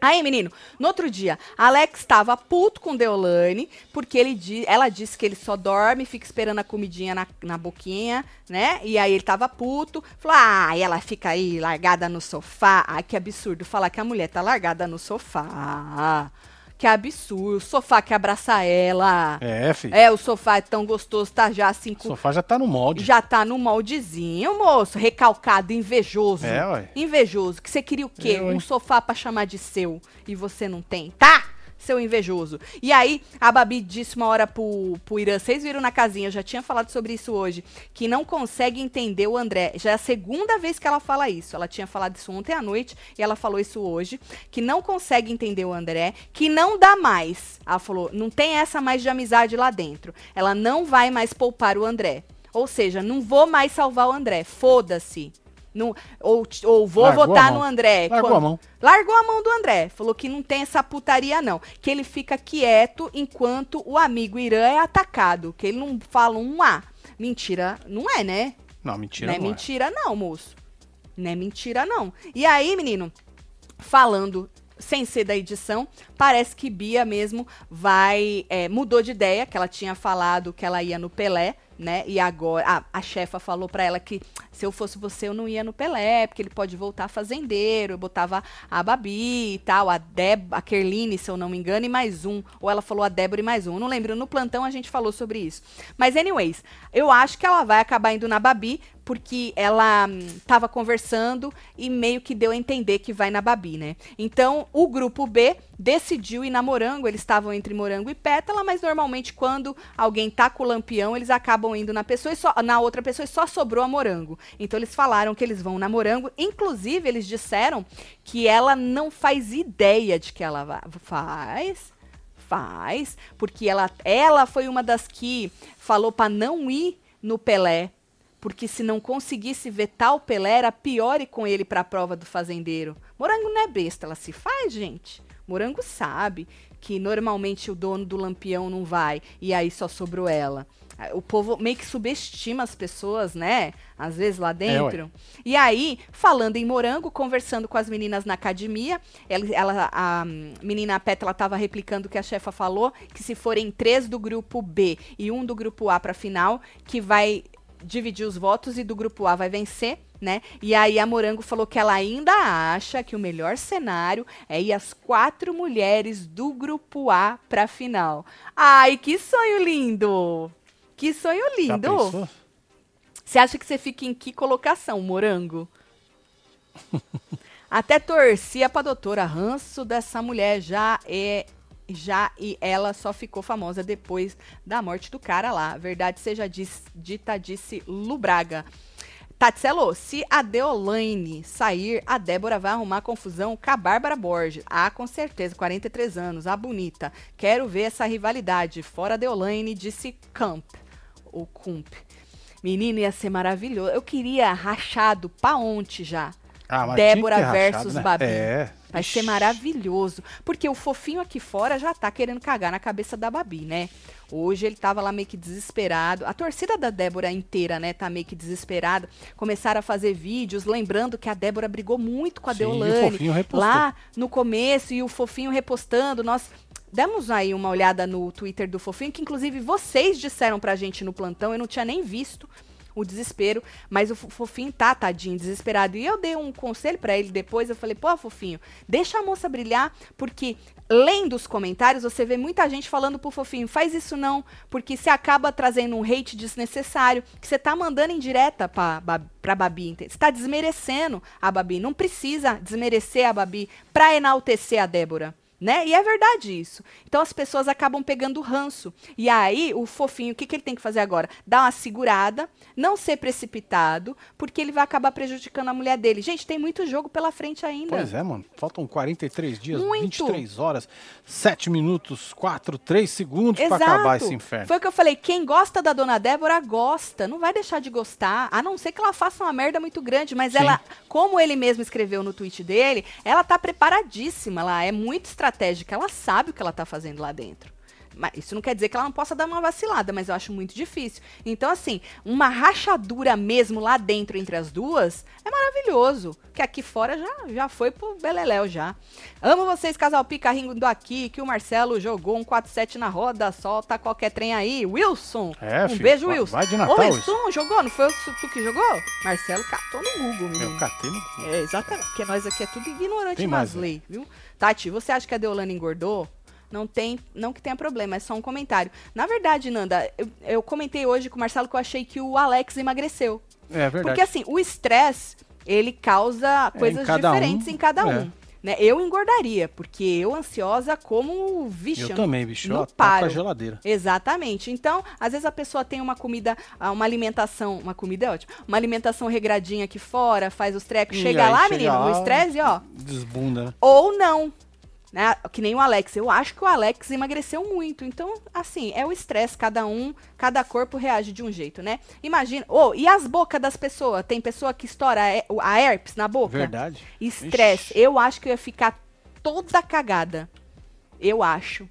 Aí, menino, no outro dia, Alex estava puto com Deolane, porque ele, ela disse que ele só dorme, fica esperando a comidinha na, na boquinha, né? E aí ele tava puto, falou, ah, e ela fica aí largada no sofá. Ai, que absurdo falar que a mulher tá largada no sofá que é absurdo. O sofá que abraça ela. É, filho. É, o sofá é tão gostoso, tá já assim. Com... O sofá já tá no molde. Já tá no moldezinho, moço. Recalcado, invejoso. É, ué. Invejoso. Que você queria o quê? Eu, um sofá para chamar de seu e você não tem. Tá? Seu invejoso. E aí, a Babi disse uma hora pro, pro Irã, vocês viram na casinha, eu já tinha falado sobre isso hoje, que não consegue entender o André. Já é a segunda vez que ela fala isso. Ela tinha falado isso ontem à noite e ela falou isso hoje, que não consegue entender o André, que não dá mais. Ela falou, não tem essa mais de amizade lá dentro. Ela não vai mais poupar o André. Ou seja, não vou mais salvar o André. Foda-se. No, ou, ou vou Largou votar no André. Largou quando, a mão. Largou a mão do André. Falou que não tem essa putaria, não. Que ele fica quieto enquanto o amigo Irã é atacado. Que ele não fala um A. Mentira, não é, né? Não, mentira não. É não é mentira, não, moço. Não é mentira, não. E aí, menino, falando sem ser da edição, parece que Bia mesmo vai. É, mudou de ideia, que ela tinha falado que ela ia no Pelé né? E agora a, chefa falou para ela que se eu fosse você eu não ia no Pelé, porque ele pode voltar fazendeiro. Eu botava a Babi e tal, a Deb, a Kerline, se eu não me engano, e mais um. Ou ela falou a Débora e mais um. Eu não lembro, no plantão a gente falou sobre isso. Mas anyways, eu acho que ela vai acabar indo na Babi, porque ela estava hum, conversando e meio que deu a entender que vai na Babi, né? Então, o grupo B decidiu ir na Morango, eles estavam entre Morango e Pétala, mas normalmente quando alguém tá com o lampião, eles acabam indo na pessoa e só, na outra pessoa e só sobrou a Morango. Então eles falaram que eles vão na Morango, inclusive eles disseram que ela não faz ideia de que ela. Faz faz, porque ela, ela foi uma das que falou para não ir no Pelé, porque se não conseguisse vetar o Pelé, era pior ir com ele para a prova do fazendeiro. Morango não é besta, ela se faz, gente. Morango sabe que normalmente o dono do lampião não vai e aí só sobrou ela. O povo meio que subestima as pessoas, né? Às vezes lá é, dentro. É, e aí, falando em morango, conversando com as meninas na academia, ela, ela a menina Pétala estava replicando o que a chefa falou, que se forem três do grupo B e um do grupo A para final, que vai dividir os votos e do grupo A vai vencer, né? E aí a Morango falou que ela ainda acha que o melhor cenário é ir as quatro mulheres do grupo A para final. Ai, que sonho lindo! Que sonho lindo! Você acha que você fica em que colocação, Morango? Até torcia pra doutora ranço dessa mulher já é já e ela só ficou famosa depois da morte do cara lá. Verdade seja diz, dita, disse Lubraga. Tatselo, se a Deolane sair, a Débora vai arrumar confusão com a Bárbara Borges. Ah, com certeza, 43 anos, a bonita. Quero ver essa rivalidade. Fora Deolane, disse Camp. O Kump. Menino, ia ser maravilhoso. Eu queria rachado pra ontem já. Ah, Débora versus né? Babi. É. Vai ser maravilhoso. Porque o fofinho aqui fora já tá querendo cagar na cabeça da Babi, né? Hoje ele tava lá meio que desesperado. A torcida da Débora inteira, né, tá meio que desesperada. Começaram a fazer vídeos, lembrando que a Débora brigou muito com a Sim, Deolane lá no começo e o fofinho repostando. Nós demos aí uma olhada no Twitter do fofinho, que inclusive vocês disseram pra gente no plantão, eu não tinha nem visto o desespero, mas o fofinho tá, tadinho, desesperado. E eu dei um conselho para ele depois, eu falei, pô, fofinho, deixa a moça brilhar, porque lendo os comentários, você vê muita gente falando pro fofinho, faz isso não, porque você acaba trazendo um hate desnecessário, que você tá mandando em direta pra, pra Babi, você tá desmerecendo a Babi, não precisa desmerecer a Babi pra enaltecer a Débora né? E é verdade isso. Então as pessoas acabam pegando ranço. E aí o fofinho, o que, que ele tem que fazer agora? Dar uma segurada, não ser precipitado, porque ele vai acabar prejudicando a mulher dele. Gente, tem muito jogo pela frente ainda. Pois é, mano. Faltam 43 dias, muito. 23 horas, 7 minutos, 4, 3 segundos para acabar esse inferno. Foi o que eu falei. Quem gosta da dona Débora gosta. Não vai deixar de gostar. A não ser que ela faça uma merda muito grande. Mas Sim. ela, como ele mesmo escreveu no tweet dele, ela tá preparadíssima. Ela é muito estratégica estratégica, ela sabe o que ela está fazendo lá dentro. Mas isso não quer dizer que ela não possa dar uma vacilada, mas eu acho muito difícil. Então, assim, uma rachadura mesmo lá dentro entre as duas é maravilhoso. Que aqui fora já, já foi pro Beleléu já. Amo vocês, casal Pica rindo aqui, que o Marcelo jogou um 4-7 na roda, solta qualquer trem aí. Wilson! É, um filho, beijo, vai, Wilson. Vai de Natal, Ô, Wilson, jogou? Não foi tu que jogou? Marcelo catou no Google, menino. Eu catei no Google. É, exatamente, porque nós aqui é tudo ignorante nas né? leis, viu? Tati, você acha que a Deolane engordou? Não tem, não que tenha problema, é só um comentário. Na verdade, Nanda, eu, eu comentei hoje com o Marcelo que eu achei que o Alex emagreceu. É verdade. Porque assim, o estresse, ele causa é, coisas diferentes um, em cada um. É. Né? Eu engordaria, porque eu ansiosa como bicho. Eu também, bicho. Não paro. a geladeira. Exatamente. Então, às vezes a pessoa tem uma comida, ah, uma alimentação, uma comida é ótima, uma alimentação regradinha aqui fora, faz os trecos, chega lá, chega menino, lá, no estresse, ó. Desbunda. Ou não. Né? Que nem o Alex. Eu acho que o Alex emagreceu muito. Então, assim, é o estresse. Cada um, cada corpo reage de um jeito, né? Imagina. Oh, e as bocas das pessoas? Tem pessoa que estoura a herpes na boca? Verdade. Estresse. Eu acho que eu ia ficar toda cagada. Eu acho.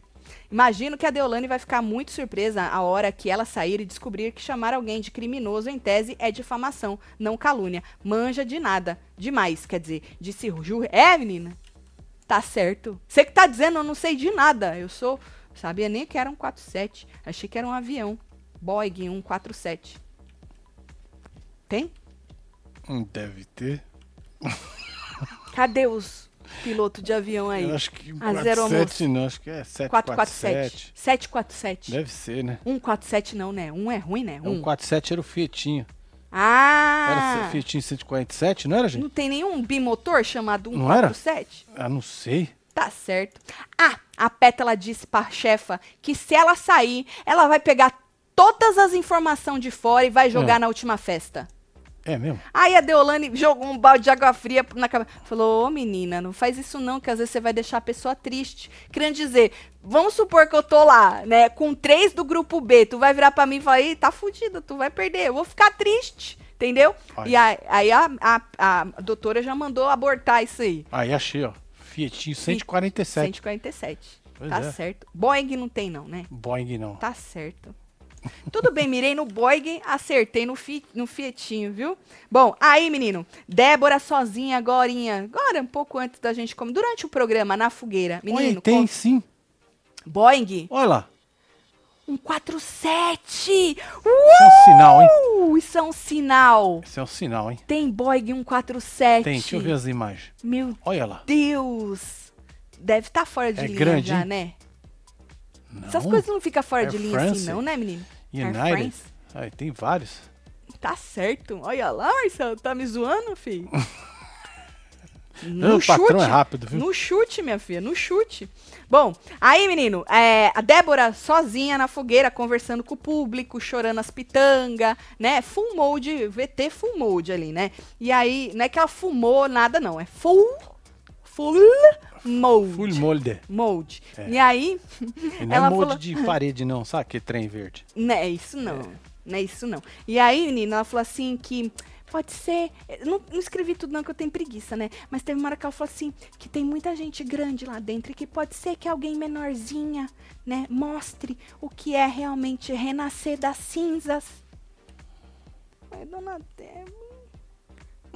Imagino que a Deolane vai ficar muito surpresa a hora que ela sair e descobrir que chamar alguém de criminoso em tese é difamação, não calúnia. Manja de nada. Demais, quer dizer, disse Ju. É, menina? Tá certo. Você que tá dizendo, eu não sei de nada. Eu sou. Sabia nem que era um 47. Achei que era um avião. Boeing 147. Tem? Hum, deve ter. Cadê os pilotos de avião aí? Eu acho que A zero 47 não, acho que é 447. 747. 747. Deve ser, né? 147 não, né? Um é ruim, né? É, Um. o 47 era o Fietinho. Era Ah! o Fietinho 147, não era, gente? Não tem nenhum bimotor chamado Não era? 147? Ah, não sei. Tá certo. Ah, a Pétala disse pra chefa que se ela sair, ela vai pegar todas as informações de fora e vai jogar Ah. na última festa. É mesmo? Aí a Deolane jogou um balde de água fria na cabeça. Falou, ô menina, não faz isso não, que às vezes você vai deixar a pessoa triste. Querendo dizer, vamos supor que eu tô lá, né, com três do grupo B, tu vai virar pra mim e falar, Ih, tá fudido, tu vai perder, eu vou ficar triste, entendeu? Ai. E aí, aí a, a, a doutora já mandou abortar isso aí. Aí achei, ó. Fietinho 147. 147. Pois tá é. certo. Boeing não tem não, né? Boeing não. Tá certo. Tudo bem, mirei no Boeing, acertei no, fi, no Fietinho, viu? Bom, aí, menino, Débora sozinha agorinha, agora um pouco antes da gente comer, durante o programa, na fogueira. Menino, Olha, tem com- sim. Boeing, Olha lá. um 47! Uh! Isso é um sinal, hein? Isso é um sinal. Isso é um sinal, hein? Tem Boeing 147. Tem, deixa eu ver as imagens. Meu Olha lá. Deus. Deve estar fora de É linha grande, já, hein? né? Não. Essas coisas não ficam fora Air de linha France, assim, não, né, menino? United. Aí, tem vários. Tá certo. Olha lá, Marcelo, tá me zoando, filho? o patrão é rápido, viu? No chute, minha filha, no chute. Bom, aí, menino, é, a Débora sozinha na fogueira, conversando com o público, chorando as pitanga, né? Full mode, VT full mode ali, né? E aí, não é que ela fumou nada, não. É full, full mode. Full molde. Mode. É. E aí, E não é ela molde falou... de parede, não. Sabe que trem verde? Não é isso não. Não é isso não. E aí, menina, ela falou assim que pode ser. Não, não escrevi tudo não, que eu tenho preguiça, né? Mas teve uma hora que ela falou assim que tem muita gente grande lá dentro e que pode ser que alguém menorzinha, né, mostre o que é realmente renascer das cinzas. Ai, dona Débora.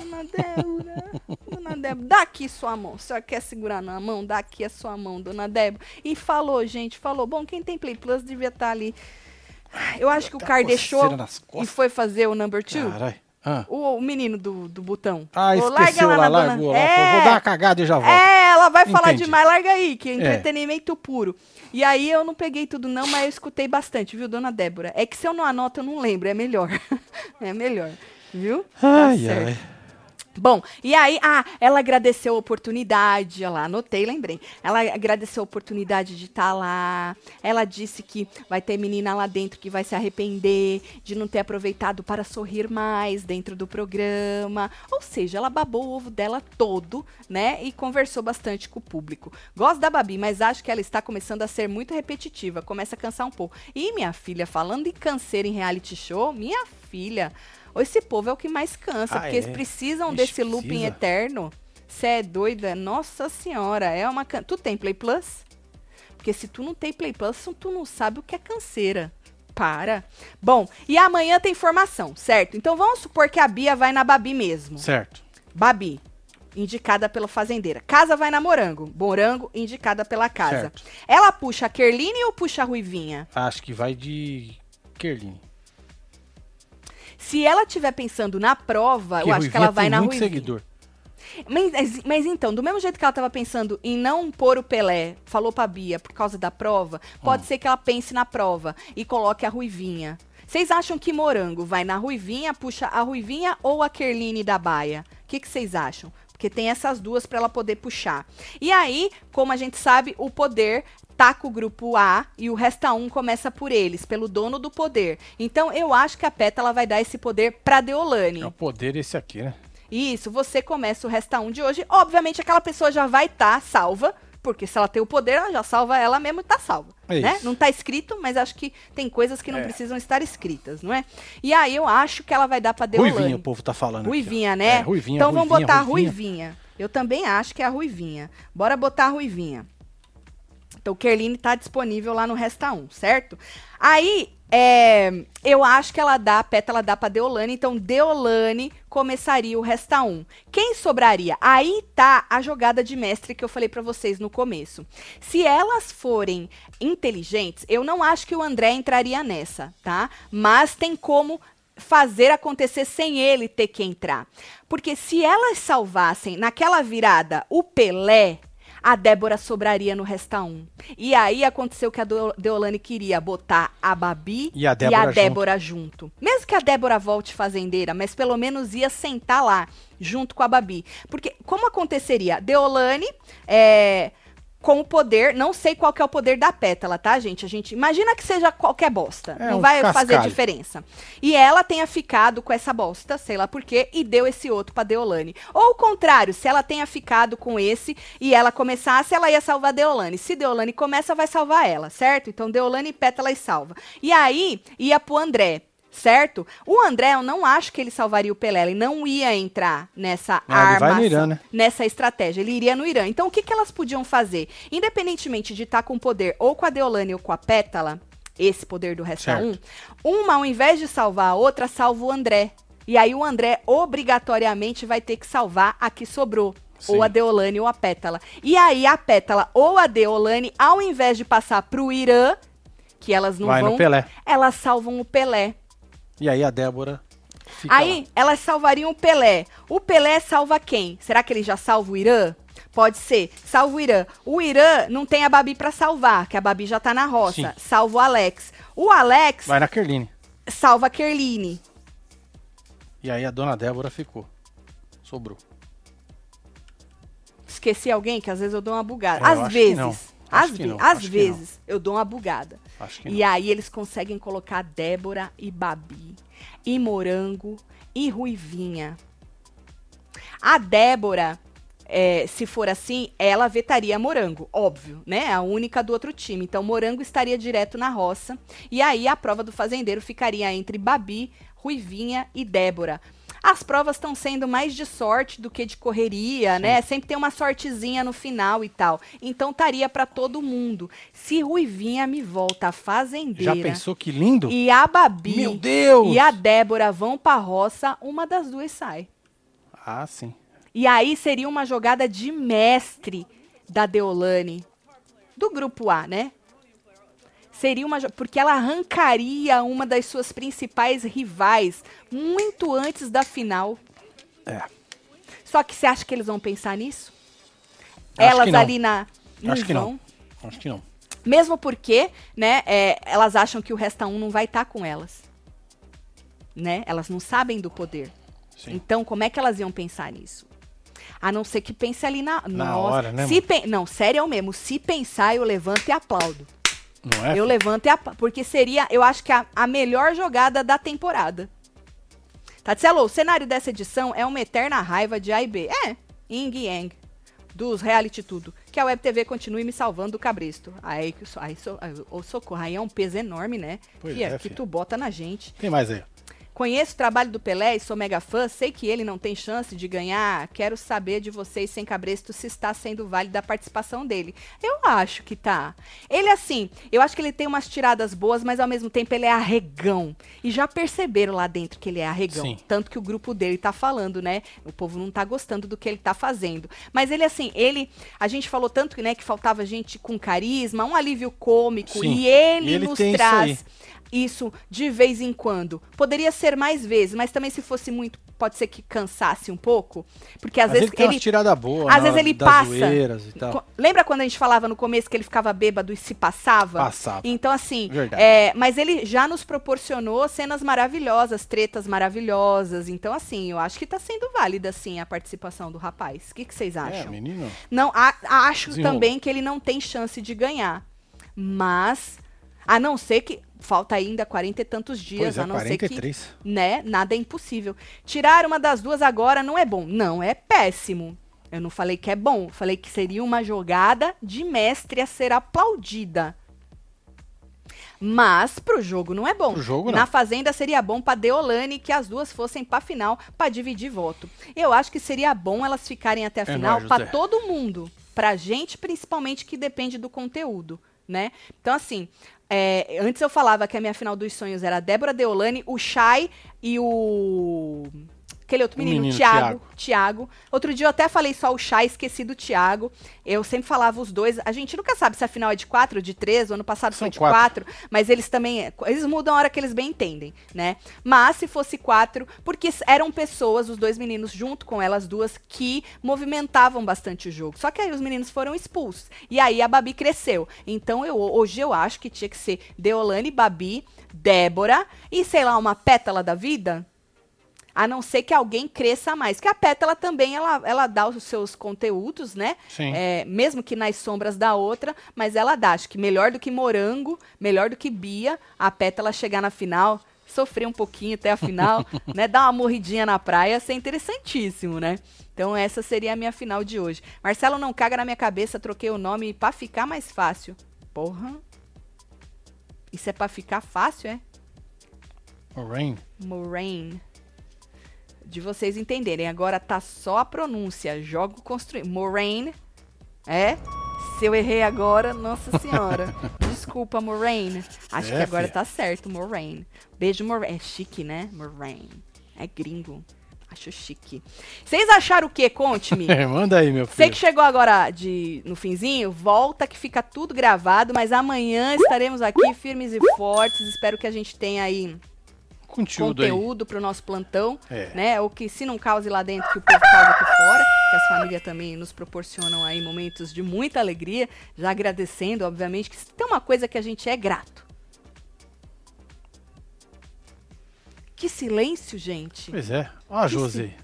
Dona Débora, dona Débora, dá aqui sua mão. A senhora quer segurar na mão? Dá aqui a sua mão, dona Débora. E falou, gente, falou. Bom, quem tem Play Plus devia estar ali. Eu acho que o Tá Car deixou e foi fazer o number two. Caralho. Ah, O, o menino do, do botão. ah esqueceu lá, na dona- largou lá. É, Vou dar uma cagada e já volto. é, ela vai falar Entendi. demais, larga aí, que é entretenimento puro. E aí eu não peguei tudo não, mas eu escutei bastante, viu, dona Débora? É que se eu não anoto, eu não lembro, é melhor. é melhor, viu? Tá Ai, certo. ai. Bom, e aí, ah, ela agradeceu a oportunidade, lá, anotei, lembrei. Ela agradeceu a oportunidade de estar lá. Ela disse que vai ter menina lá dentro que vai se arrepender de não ter aproveitado para sorrir mais dentro do programa. Ou seja, ela babou o ovo dela todo, né? E conversou bastante com o público. Gosto da Babi, mas acho que ela está começando a ser muito repetitiva, começa a cansar um pouco. E minha filha, falando em canseira em reality show, minha filha, esse povo é o que mais cansa, Ah, porque eles é? precisam Ixi, desse looping precisa. eterno. Você é doida? Nossa senhora, é uma can... Tu tem Play Plus? Porque se tu não tem Play Plus, tu não sabe o que é canseira. Para. Bom, e amanhã tem formação, certo? Então vamos supor que a Bia vai na Babi mesmo. Certo. Babi, indicada pela fazendeira. Casa vai na Morango. Morango, indicada pela casa. Certo. Ela puxa a Kerline ou puxa a Ruivinha? Acho que vai de Kerline. Se ela estiver pensando na prova, eu Porque acho que ela vai na muito Ruivinha. seguidor. Mas, mas- mas então, do mesmo jeito que ela tava pensando em não pôr o Pelé, falou pra Bia por causa da prova, pode ser que ela pense na prova e coloque a Ruivinha. Vocês acham que Morango vai na Ruivinha, puxa a Ruivinha ou a Kerline da Baia? O que que vocês acham? Porque tem essas duas pra ela poder puxar. E aí, como a gente sabe, o poder tá com o grupo A e o resta um começa por eles, pelo dono do poder. Então, eu acho que a Pétala vai dar esse poder pra Deolane. É o poder esse aqui, né? Isso, você começa o Resta 1 de hoje. Obviamente, aquela pessoa já vai estar salva, porque se ela tem o poder, ela já salva ela mesmo e tá salva. É né? Não tá escrito, mas acho que tem coisas que não É. precisam estar escritas, não é? E aí eu acho que ela vai dar pra Deolane. Ruivinha, o povo tá falando. aqui, ó. Ruivinha, né? É, Ruivinha, então vamos Ruivinha, botar a Ruivinha. Ruivinha. Eu também acho que é a Ruivinha. Bora botar a Ruivinha. Então, Kerline tá disponível lá no Resta 1, certo? Aí, é, eu acho que ela dá, a pétala dá pra Deolane, então Deolane começaria o resta 1. Quem sobraria? Aí tá a jogada de mestre que eu falei para vocês no começo. Se elas forem inteligentes, eu não acho que o André entraria nessa, tá? Mas tem como fazer acontecer sem ele ter que entrar. Porque se elas salvassem naquela virada o Pelé, a Débora sobraria no Resta 1. E aí aconteceu que a Deolane queria botar a Babi e a Débora, e a Débora junto. junto. Mesmo que a Débora volte fazendeira, mas pelo menos ia sentar lá junto com a Babi. Porque como aconteceria? Deolane é, com o poder, não sei qual que é o poder da pétala, tá, gente? A gente imagina que seja qualquer bosta, é não um vai cascalho. fazer diferença. E ela tenha ficado com essa bosta, sei lá por quê, e deu esse outro para Deolane. Ou o contrário, se ela tenha ficado com esse e ela começasse, ela ia salvar Deolane. Se Deolane começa, vai salvar ela, certo? Então Deolane pétala e salva. E aí ia pro André certo? O André, eu não acho que ele salvaria o Pelé, ele não ia entrar nessa ah, arma, né? nessa estratégia, ele iria no Irã. Então, o que, que elas podiam fazer? Independentemente de estar com poder ou com a Deolane ou com a Pétala, esse poder do Resta 1, uma, ao invés de salvar a outra, salva o André. E aí o André obrigatoriamente vai ter que salvar a que sobrou. Sim. Ou a Deolane ou a Pétala. E aí a Pétala ou a Deolane, ao invés de passar pro Irã, que elas não vai vão, elas salvam o Pelé. E aí a Débora. aí lá. elas salvariam o Pelé. O Pelé salva quem? Será que ele já salva o Irã? Pode ser. Salva o Irã. O Irã não tem a Babi para salvar, que a Babi já tá na roça. Sim. Salva o Alex. O Alex. Vai na Kerline. Salva a Kerline. E aí a dona Débora ficou. Sobrou. Esqueci alguém que às vezes eu dou uma bugada. É, às vezes. Às, ve às vezes eu dou uma bugada. E aí eles conseguem colocar Débora e Babi, e Morango e Ruivinha. A Débora, é, se for assim, ela vetaria Morango, óbvio, né? A única do outro time. Então, Morango estaria direto na roça. E aí a prova do fazendeiro ficaria entre Babi, Ruivinha e Débora as provas estão sendo mais de sorte do que de correria, Sim. né? Sempre tem uma sortezinha no final e tal. Então estaria para todo mundo. Se Ruivinha me volta a fazendeira. Já pensou que lindo? E a Babi Meu Deus! e a Débora vão pra roça, uma das duas sai. Ah, sim. E aí seria uma jogada de mestre da Deolane. Do grupo A, né? Seria uma. Porque ela arrancaria uma das suas principais rivais muito antes da final. É. Só que você acha que eles vão pensar nisso? Acho elas ali na. Acho que não. Acho que não. Mesmo porque, né, é, elas acham que o Resta 1 não vai estar tá com elas. Né? Elas não sabem do poder. Sim. Então, como é que elas iam pensar nisso? A não ser que pense ali na. Na nossa, hora, né? Se Não, sério é o mesmo. Se pensar, eu levanto e aplaudo. Não é? Eu levanto e a, porque seria, eu acho que a, a melhor jogada da temporada. Tatselo, o cenário dessa edição é uma eterna raiva de A e B. É, Ying Yang, dos reality tudo. Que a Web TV continue me salvando do cabresto. Aí, aí, aí, socorro, aí é um peso enorme, né? Pois que, é, que tu bota na gente. Tem mais aí. Conheço o trabalho do Pelé e sou mega fã, sei que ele não tem chance de ganhar. Quero saber de vocês, sem cabresto, se está sendo válida a participação dele. Eu acho que tá. Ele, assim, eu acho que ele tem umas tiradas boas, mas ao mesmo tempo ele é arregão. E já perceberam lá dentro que ele é arregão. Sim. Tanto que o grupo dele tá falando, né? O povo não tá gostando do que ele tá fazendo. Mas ele, assim, ele. A gente falou tanto né, que faltava gente com carisma, um alívio cômico. Sim. E ele, e ele nos traz isso de vez em quando. Poderia ser mais vezes, mas também se fosse muito, pode ser que cansasse um pouco, porque às, às vezes, vezes ele tirada boa, às vezes ele passa. Lembra quando a gente falava no começo que ele ficava bêbado e se passava? Passava. Então assim, é, mas ele já nos proporcionou cenas maravilhosas, tretas maravilhosas. Então assim, eu acho que está sendo válida sim a participação do rapaz. O que, que vocês é, acham? É, menino. Não, a, acho também que ele não tem chance de ganhar, mas a não ser que falta ainda 40 e tantos dias, é, a não 43. ser que, né, nada é impossível. Tirar uma das duas agora não é bom, não, é péssimo. Eu não falei que é bom, falei que seria uma jogada de mestre a ser aplaudida. Mas pro jogo não é bom. Pro jogo não. Na Fazenda seria bom para Deolane que as duas fossem para final para dividir voto. Eu acho que seria bom elas ficarem até a é final para todo mundo, pra gente principalmente que depende do conteúdo, né? Então assim, é, antes eu falava que a minha final dos sonhos era Débora Deolane, o Shai e o aquele outro menino, menino Tiago, Tiago. Outro dia eu até falei só o chá, esqueci do Tiago. Eu sempre falava os dois. A gente nunca sabe se a final é de quatro ou de três. O ano passado São foi de quatro. quatro. mas eles também. Eles mudam a hora que eles bem entendem, né? Mas se fosse quatro, porque eram pessoas, os dois meninos, junto com elas duas, que movimentavam bastante o jogo. Só que aí os meninos foram expulsos. E aí a Babi cresceu. Então eu, hoje eu acho que tinha que ser Deolane, Babi, Débora e, sei lá, uma pétala da vida a não ser que alguém cresça mais. Que a pétala também ela, ela dá os seus conteúdos, né? Sim. É, mesmo que nas sombras da outra, mas ela dá. Acho que melhor do que Morango, melhor do que Bia, a pétala chegar na final, sofrer um pouquinho até a final, né? Dar uma morridinha na praia, ser interessantíssimo, né? Então essa seria a minha final de hoje. Marcelo não caga na minha cabeça, troquei o nome para ficar mais fácil. Porra. Isso é para ficar fácil, é? Moraine. Moraine de vocês entenderem. Agora tá só a pronúncia. Jogo construído. Moraine. É? Se eu errei agora, nossa senhora. Desculpa, Moraine. Acho é, que agora filha. tá certo, Moraine. Beijo, Moraine. É chique, né? Moraine. É gringo. Acho chique. Vocês acharam o quê? Conte-me. É, manda aí, meu filho. Você que chegou agora de, no finzinho, volta que fica tudo gravado, mas amanhã estaremos aqui firmes e fortes. Espero que a gente tenha aí conteúdo, conteúdo para o nosso plantão, é. né? O que se não cause lá dentro, que o povo causa aqui fora, que as famílias também nos proporcionam aí momentos de muita alegria, já agradecendo, obviamente, que tem uma coisa que a gente é grato. Que silêncio, gente. Pois é. Ó, Josi.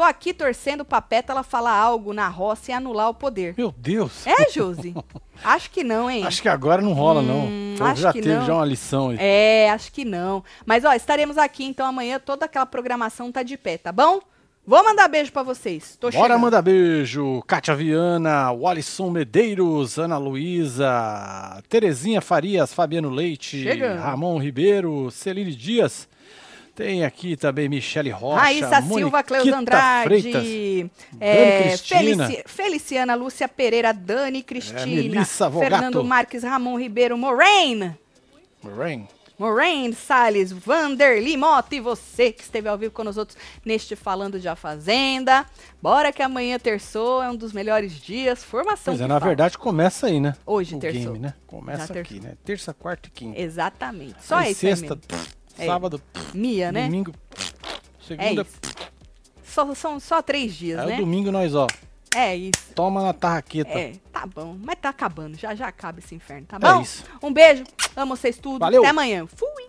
Tô aqui torcendo pra ela falar algo na roça e anular o poder. Meu Deus. É, Josi? acho que não, hein? Acho que agora não rola, hum, não. acho já que teve não. já uma lição aí. É, acho que não. Mas, ó, estaremos aqui, então, amanhã toda aquela programação tá de pé, tá bom? Vou mandar beijo para vocês. Tô Bora chegando. mandar beijo. Kátia Viana, Walisson Medeiros, Ana Luísa, Terezinha Farias, Fabiano Leite, chegando. Ramon Ribeiro, Celine Dias, tem aqui também Michele Rocha, Raíssa Silva, Cleusa Andrade, Freitas, é, Felici, Feliciana Lúcia Pereira, Dani Cristina, é, Fernando Marques, Ramon Ribeiro, Moraine. Moraine. Moraine Salles, Vanderly Mota e você que esteve ao vivo com nós outros neste Falando de A Fazenda. Bora que amanhã terçou, é um dos melhores dias. Formação. Pois é, na fala. verdade começa aí, né? Hoje, terçou. Game, né? Começa aqui, né? Terça, quarta e quinta. Exatamente. Só aí, sexta, é. Sábado. Mia, né? Domingo. Segunda. É só, são só três dias, Aí né? o domingo nós, ó. É isso. Toma na tarraqueta. É, tá bom. Mas tá acabando. Já já acaba esse inferno, tá é bom? É isso. Um beijo. Amo vocês tudo. Valeu. Até amanhã. Fui.